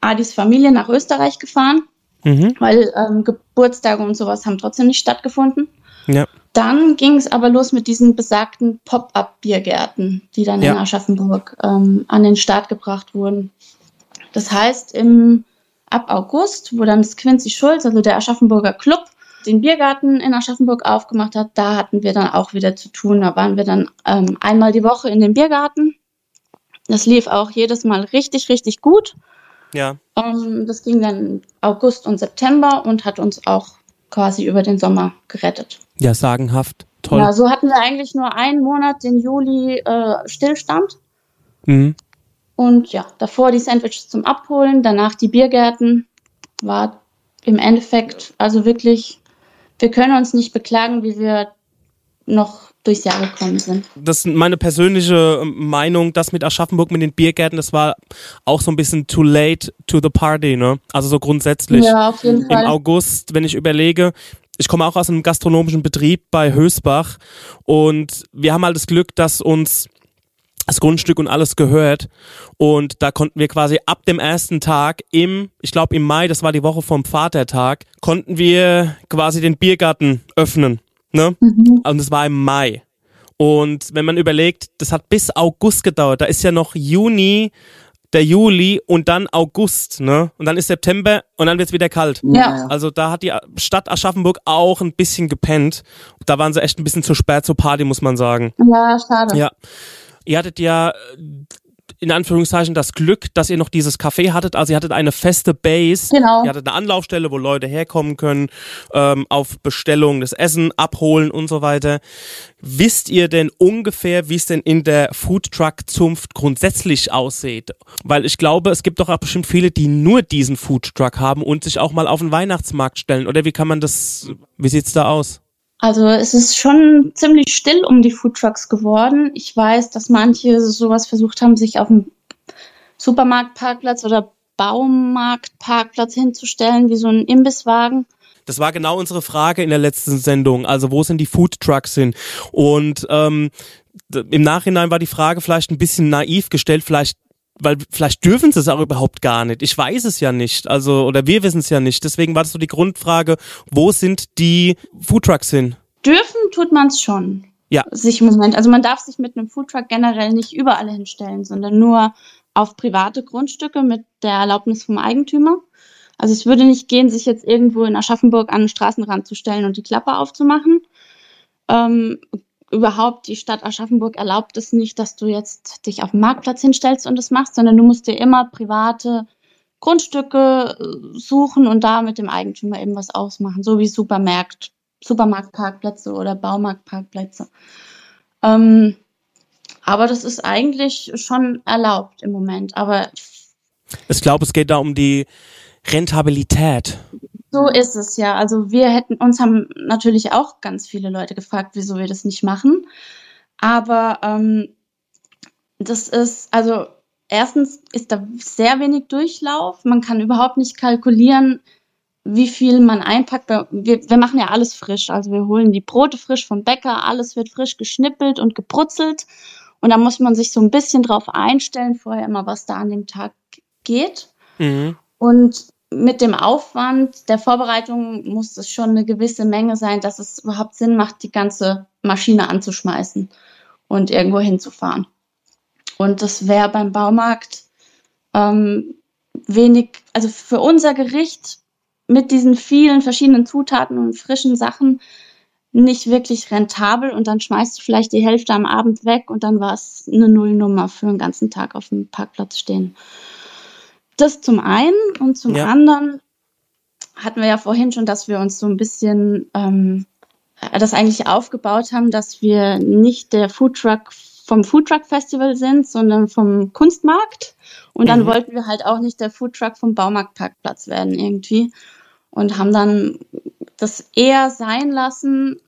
Adis Familie nach Österreich gefahren. Mhm. weil ähm, Geburtstage und sowas haben trotzdem nicht stattgefunden. Ja. Dann ging es aber los mit diesen besagten Pop-up-Biergärten, die dann Ja. in Aschaffenburg ähm, an den Start gebracht wurden. Das heißt, im, ab August, wo dann das Quincy Schulz, also der Aschaffenburger Club, den Biergarten in Aschaffenburg aufgemacht hat, da hatten wir dann auch wieder zu tun. Da waren wir dann ähm, einmal die Woche in dem Biergarten. Das lief auch jedes Mal richtig, richtig gut. Ja. Ähm, das ging dann August und September und hat uns auch quasi über den Sommer gerettet. Ja, sagenhaft. Toll. Ja, so hatten wir eigentlich nur einen Monat, den Juli, äh, Stillstand. Mhm. Und ja, davor die Sandwiches zum Abholen, danach die Biergärten. War im Endeffekt also wirklich, wir können uns nicht beklagen, wie wir noch durchs Jahr gekommen sind. das ist meine persönliche ähm, Meinung, das mit Aschaffenburg mit den Biergärten, das war auch so ein bisschen too late to the party, ne? Also so grundsätzlich. Ja, auf jeden Im Fall. August, wenn ich überlege, ich komme auch aus einem gastronomischen Betrieb bei Hösbach und wir haben halt das Glück, dass uns das Grundstück und alles gehört und da konnten wir quasi ab dem ersten Tag im, ich glaube im Mai, das war die Woche vom Vatertag, konnten wir quasi den Biergarten öffnen, ne? Und es war im Mai. Und wenn man überlegt, das hat bis August gedauert, da ist ja noch Juni, der Juli und dann August, ne? Und dann ist September und dann wird's wieder kalt. Ja. Also da hat die Stadt Aschaffenburg auch ein bisschen gepennt. Da waren sie echt ein bisschen zu spät zur Party, muss man sagen. Ja, schade. Ja. Ihr hattet ja äh, in Anführungszeichen das Glück, dass ihr noch dieses Café hattet. Also ihr hattet eine feste Base. Genau. Ihr hattet eine Anlaufstelle, wo Leute herkommen können, ähm, auf Bestellung des Essen abholen und so weiter. Wisst ihr denn ungefähr, wie es denn in der Foodtruck-Zunft grundsätzlich aussieht? Weil ich glaube, es gibt doch auch bestimmt viele, die nur diesen Foodtruck haben und sich auch mal auf den Weihnachtsmarkt stellen. Oder wie kann man das, wie sieht's da aus? Also es ist schon ziemlich still um die Foodtrucks geworden. Ich weiß, dass manche sowas versucht haben, sich auf dem Supermarktparkplatz oder Baumarktparkplatz hinzustellen, wie so ein Imbisswagen. Das war genau unsere Frage in der letzten Sendung. Also wo sind die Food Trucks hin? Und ähm, im Nachhinein war die Frage vielleicht ein bisschen naiv gestellt, vielleicht weil vielleicht dürfen sie es auch überhaupt gar nicht. Ich weiß es ja nicht. Also oder wir wissen es ja nicht. Deswegen war das so die Grundfrage: Wo sind die Food Trucks hin? Dürfen tut man es schon. Ja. Sich im Moment. Also man darf sich mit einem Foodtruck generell nicht überall hinstellen, sondern nur auf private Grundstücke mit der Erlaubnis vom Eigentümer. Also es würde nicht gehen, sich jetzt irgendwo in Aschaffenburg an den Straßenrand zu stellen und die Klappe aufzumachen. Ähm, überhaupt, die Stadt Aschaffenburg erlaubt es nicht, dass du jetzt dich auf dem Marktplatz hinstellst und das machst, sondern du musst dir immer private Grundstücke äh, suchen und da mit dem Eigentümer eben was ausmachen, so wie Supermärkt, Supermarktparkplätze oder Baumarktparkplätze. Ähm, aber das ist eigentlich schon erlaubt im Moment. Aber Ich glaube, es geht da um die Rentabilität. So ist es ja. Also wir hätten, uns haben natürlich auch ganz viele Leute gefragt, wieso wir das nicht machen. Aber ähm, das ist, also erstens ist da sehr wenig Durchlauf. Man kann überhaupt nicht kalkulieren, wie viel man einpackt. Wir, wir machen ja alles frisch. Also wir holen die Brote frisch vom Bäcker, alles wird frisch geschnippelt und gebrutzelt. Und da muss man sich so ein bisschen drauf einstellen, vorher immer, was da an dem Tag geht. Mhm. Und mit dem Aufwand der Vorbereitung muss es schon eine gewisse Menge sein, dass es überhaupt Sinn macht, die ganze Maschine anzuschmeißen und irgendwo hinzufahren. Und das wäre beim Baumarkt ähm, wenig, also für unser Gericht mit diesen vielen verschiedenen Zutaten und frischen Sachen nicht wirklich rentabel und dann schmeißt du vielleicht die Hälfte am Abend weg und dann war es eine Nullnummer für einen ganzen Tag auf dem Parkplatz stehen. Das zum einen und zum Ja. anderen hatten wir ja vorhin schon, dass wir uns so ein bisschen ähm, das eigentlich aufgebaut haben, dass wir nicht der Foodtruck vom Foodtruck Festival sind, sondern vom Kunstmarkt. Und dann Mhm. wollten wir halt auch nicht der Foodtruck vom Baumarktparkplatz werden irgendwie und haben dann das eher sein lassen,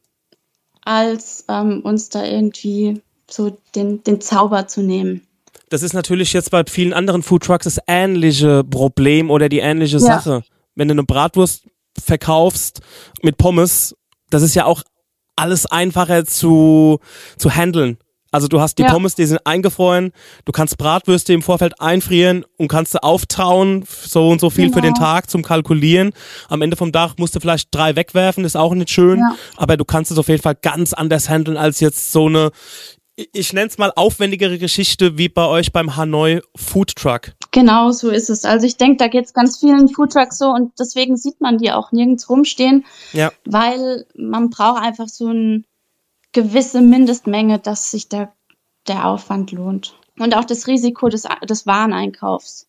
als ähm, uns da irgendwie so den, den Zauber zu nehmen. Das ist natürlich jetzt bei vielen anderen Foodtrucks das ähnliche Problem oder die ähnliche Ja. Sache. Wenn du eine Bratwurst verkaufst mit Pommes, das ist ja auch alles einfacher zu, zu handeln. Also du hast die Ja. Pommes, die sind eingefroren, du kannst Bratwürste im Vorfeld einfrieren und kannst sie auftauen, so und so viel für den Genau. Tag zum Kalkulieren. Am Ende vom Tag musst du vielleicht drei wegwerfen, ist auch nicht schön, Ja. aber du kannst es auf jeden Fall ganz anders handeln als jetzt so eine, ich- nenne es mal aufwendigere Geschichte wie bei euch beim Hanoi Food Truck. Genau, so ist es. Also ich denke, da geht es ganz vielen Foodtrucks so und deswegen sieht man die auch nirgends rumstehen, Ja. weil man braucht einfach so eine gewisse Mindestmenge, dass sich da der Aufwand lohnt. Und auch das Risiko des, des Wareneinkaufs.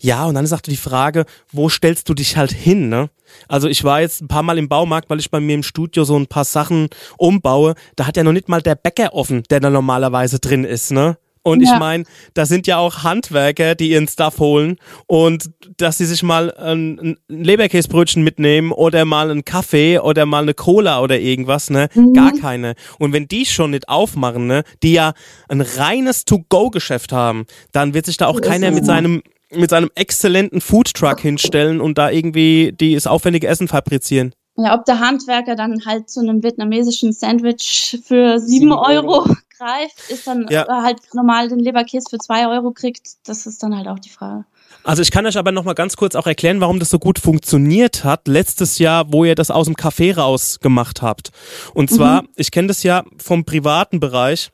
Ja, und dann ist auch die Frage, wo stellst du dich halt hin, ne? Also ich war jetzt ein paar Mal im Baumarkt, weil ich bei mir im Studio so ein paar Sachen umbaue. Da hat ja noch nicht mal der Bäcker offen, der da normalerweise drin ist, ne? Und ich Ja. meine, da sind ja auch Handwerker, die ihren Stuff holen und dass sie sich mal ein, ein Leberkäsebrötchen mitnehmen oder mal einen Kaffee oder mal eine Cola oder irgendwas, ne? Gar keine. Und wenn die schon nicht aufmachen, ne, die ja ein reines To-Go-Geschäft haben, dann wird sich da auch keiner mit seinem mit seinem exzellenten Foodtruck hinstellen und da irgendwie die das aufwendige Essen fabrizieren. Ja, ob der Handwerker dann halt zu einem vietnamesischen Sandwich für sieben Euro (laughs) greift, ist dann Ja. äh, halt normal den Leberkäse für zwei Euro kriegt, das ist dann halt auch die Frage. Also ich kann euch aber noch mal ganz kurz auch erklären, warum das so gut funktioniert hat letztes Jahr, wo ihr das aus dem Café raus gemacht habt. Und zwar, ich kenne das ja vom privaten Bereich,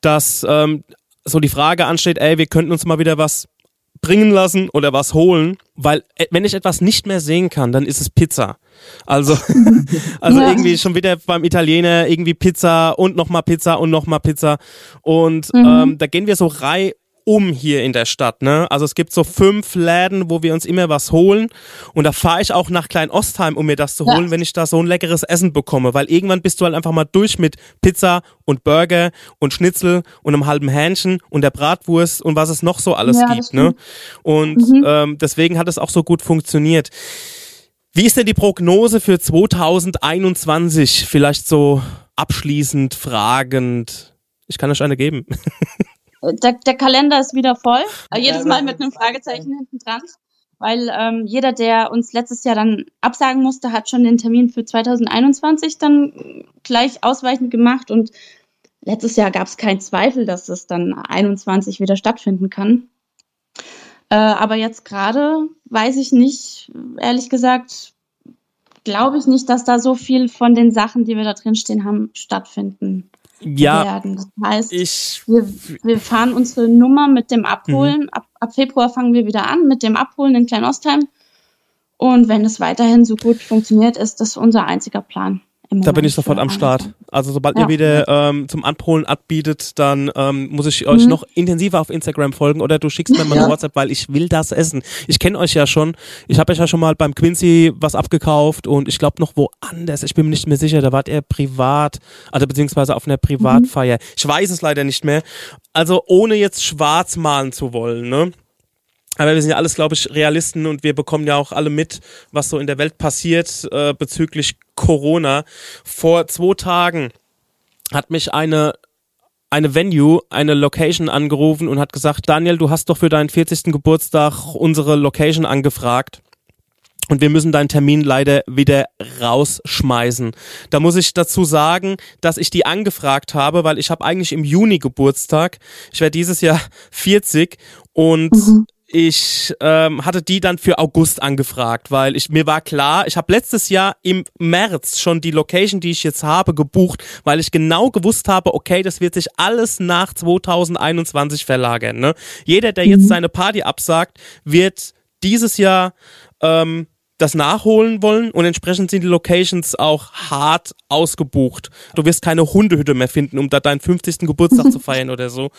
dass ähm, so die Frage ansteht, ey, wir könnten uns mal wieder was bringen lassen oder was holen, weil äh, wenn ich etwas nicht mehr sehen kann, dann ist es Pizza. Also, (laughs) also Ja. irgendwie schon wieder beim Italiener irgendwie Pizza und nochmal Pizza und nochmal Pizza. Und Mhm. ähm, da gehen wir so rei um hier in der Stadt. Ne? Also es gibt so fünf Läden, wo wir uns immer was holen. Und da fahre ich auch nach Klein-Ostheim, um mir das zu Ja. holen, wenn ich da so ein leckeres Essen bekomme. Weil irgendwann bist du halt einfach mal durch mit Pizza und Burger und Schnitzel und einem halben Hähnchen und der Bratwurst und was es noch so alles Ja, gibt. Ne? Und Mhm. ähm, deswegen hat es auch so gut funktioniert. Wie ist denn die Prognose für 2021? Vielleicht so abschließend, fragend. Ich kann euch eine geben. (laughs) Der, der Kalender ist wieder voll, äh, jedes Mal mit einem Fragezeichen hinten dran, weil ähm, jeder, der uns letztes Jahr dann absagen musste, hat schon den Termin für 2021 dann gleich ausweichend gemacht. Und letztes Jahr gab es keinen Zweifel, dass es dann 21 wieder stattfinden kann. Äh, aber jetzt gerade weiß ich nicht, ehrlich gesagt, glaube ich nicht, dass da so viel von den Sachen, die wir da drin stehen haben, stattfinden Ja, werden. Das heißt, ich. wir, wir fahren unsere Nummer mit dem Abholen. Ab, ab Februar fangen wir wieder an mit dem Abholen in Kleinostheim. Und wenn es weiterhin so gut funktioniert, ist das unser einziger Plan. Im Da bin ich Moment sofort am Start. Also sobald Ja. ihr wieder ähm, zum Anpolen anbietet, dann ähm, muss ich euch Mhm. noch intensiver auf Instagram folgen oder du schickst mir mal eine WhatsApp, weil ich will das essen. Ich kenne euch ja schon. Ich habe euch ja schon mal beim Quincy was abgekauft und ich glaube noch woanders. Ich bin mir nicht mehr sicher. Da wart ihr privat, also beziehungsweise auf einer Privatfeier. Ich weiß es leider nicht mehr. Also ohne jetzt schwarz malen zu wollen, ne? Aber wir sind ja alles, glaube ich, Realisten und wir bekommen ja auch alle mit, was so in der Welt passiert äh, bezüglich Corona. Vor zwei Tagen hat mich eine eine Venue, eine Location angerufen und hat gesagt, Daniel, du hast doch für deinen 40. Geburtstag unsere Location angefragt. Und wir müssen deinen Termin leider wieder rausschmeißen. Da muss ich dazu sagen, dass ich die angefragt habe, weil ich habe eigentlich im Juni Geburtstag. Ich werde dieses Jahr 40 und ich ähm, hatte die dann für August angefragt, weil ich mir war klar, ich habe letztes Jahr im März schon die Location, die ich jetzt habe, gebucht, weil ich genau gewusst habe, okay, das wird sich alles nach 2021 verlagern. Ne? Jeder, der jetzt seine Party absagt, wird dieses Jahr ähm, das nachholen wollen und entsprechend sind die Locations auch hart ausgebucht. Du wirst keine Hundehütte mehr finden, um da deinen 50. Geburtstag zu (laughs) feiern oder so.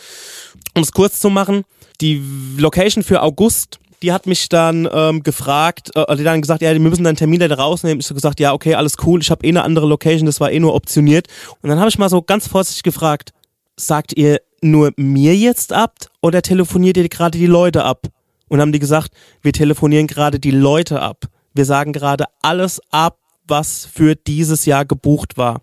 Um es kurz zu machen, die Location für August, die hat mich dann ähm, gefragt, äh, die dann gesagt, ja, wir müssen deinen Termin leider rausnehmen. Ich habe gesagt, ja, okay, alles cool, ich habe eh eine andere Location, das war eh nur optioniert. Und dann habe ich mal so ganz vorsichtig gefragt, sagt ihr nur mir jetzt ab oder telefoniert ihr gerade die Leute ab? Und haben die gesagt, wir telefonieren gerade die Leute ab. Wir sagen gerade alles ab, was für dieses Jahr gebucht war.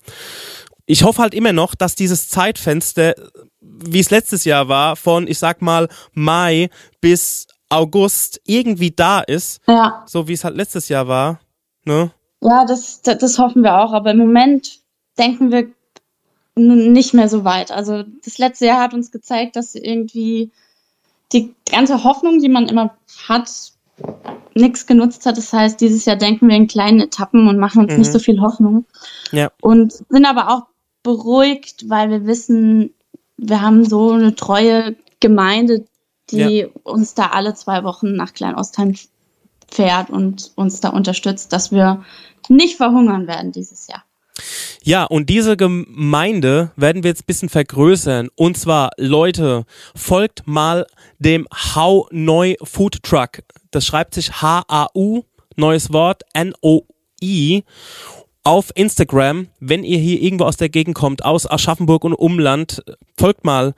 Ich hoffe halt immer noch, dass dieses Zeitfenster, wie es letztes Jahr war, von, ich sag mal, Mai bis August irgendwie da ist, Ja, so wie es halt letztes Jahr war. Ne? ja das, das, das hoffen wir auch. Aber im Moment denken wir nicht mehr so weit. Also das letzte Jahr hat uns gezeigt, dass irgendwie die ganze Hoffnung, die man immer hat, nichts genutzt hat. Das heißt, dieses Jahr denken wir in kleinen Etappen und machen uns Mhm. nicht so viel Hoffnung. Ja. Und sind aber auch beruhigt, weil wir wissen, wir haben so eine treue Gemeinde, die uns da alle zwei Wochen nach Kleinostheim fährt und uns da unterstützt, dass wir nicht verhungern werden dieses Jahr. Ja, und diese Gemeinde werden wir jetzt ein bisschen vergrößern. Und zwar, Leute, folgt mal dem How Neu Food Truck. Das schreibt sich H-A-U, neues Wort, N-O-I. Auf Instagram, wenn ihr hier irgendwo aus der Gegend kommt, aus Aschaffenburg und Umland, folgt mal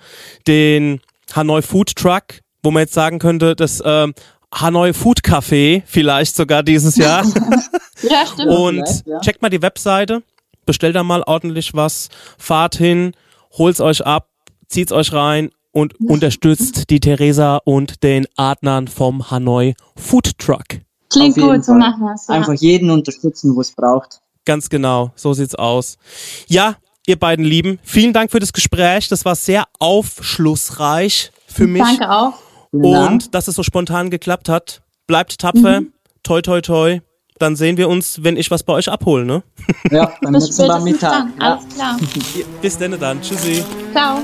den Hanoi Food Truck, wo man jetzt sagen könnte, das ähm, Hanoi Food Café vielleicht sogar dieses Jahr. (laughs) Ja, stimmt. Und ja. checkt mal die Webseite, bestellt da mal ordentlich was, fahrt hin, holt's euch ab, zieht's euch rein und unterstützt die Theresa und den Adnan vom Hanoi Food Truck. Klingt gut, so machen wir es. Ja. Einfach jeden unterstützen, wo es braucht. Ganz genau, so sieht's aus. Ja, ihr beiden Lieben, vielen Dank für das Gespräch. Das war sehr aufschlussreich für mich. Danke auch. Und dass es so spontan geklappt hat. Bleibt tapfer. Toi, toi, toi. Dann sehen wir uns, wenn ich was bei euch abhole, ne? Ja, (laughs) beim Bis spätestens Mittag. dann. Ja. Alles klar. Bis denn dann. Tschüssi. Ciao.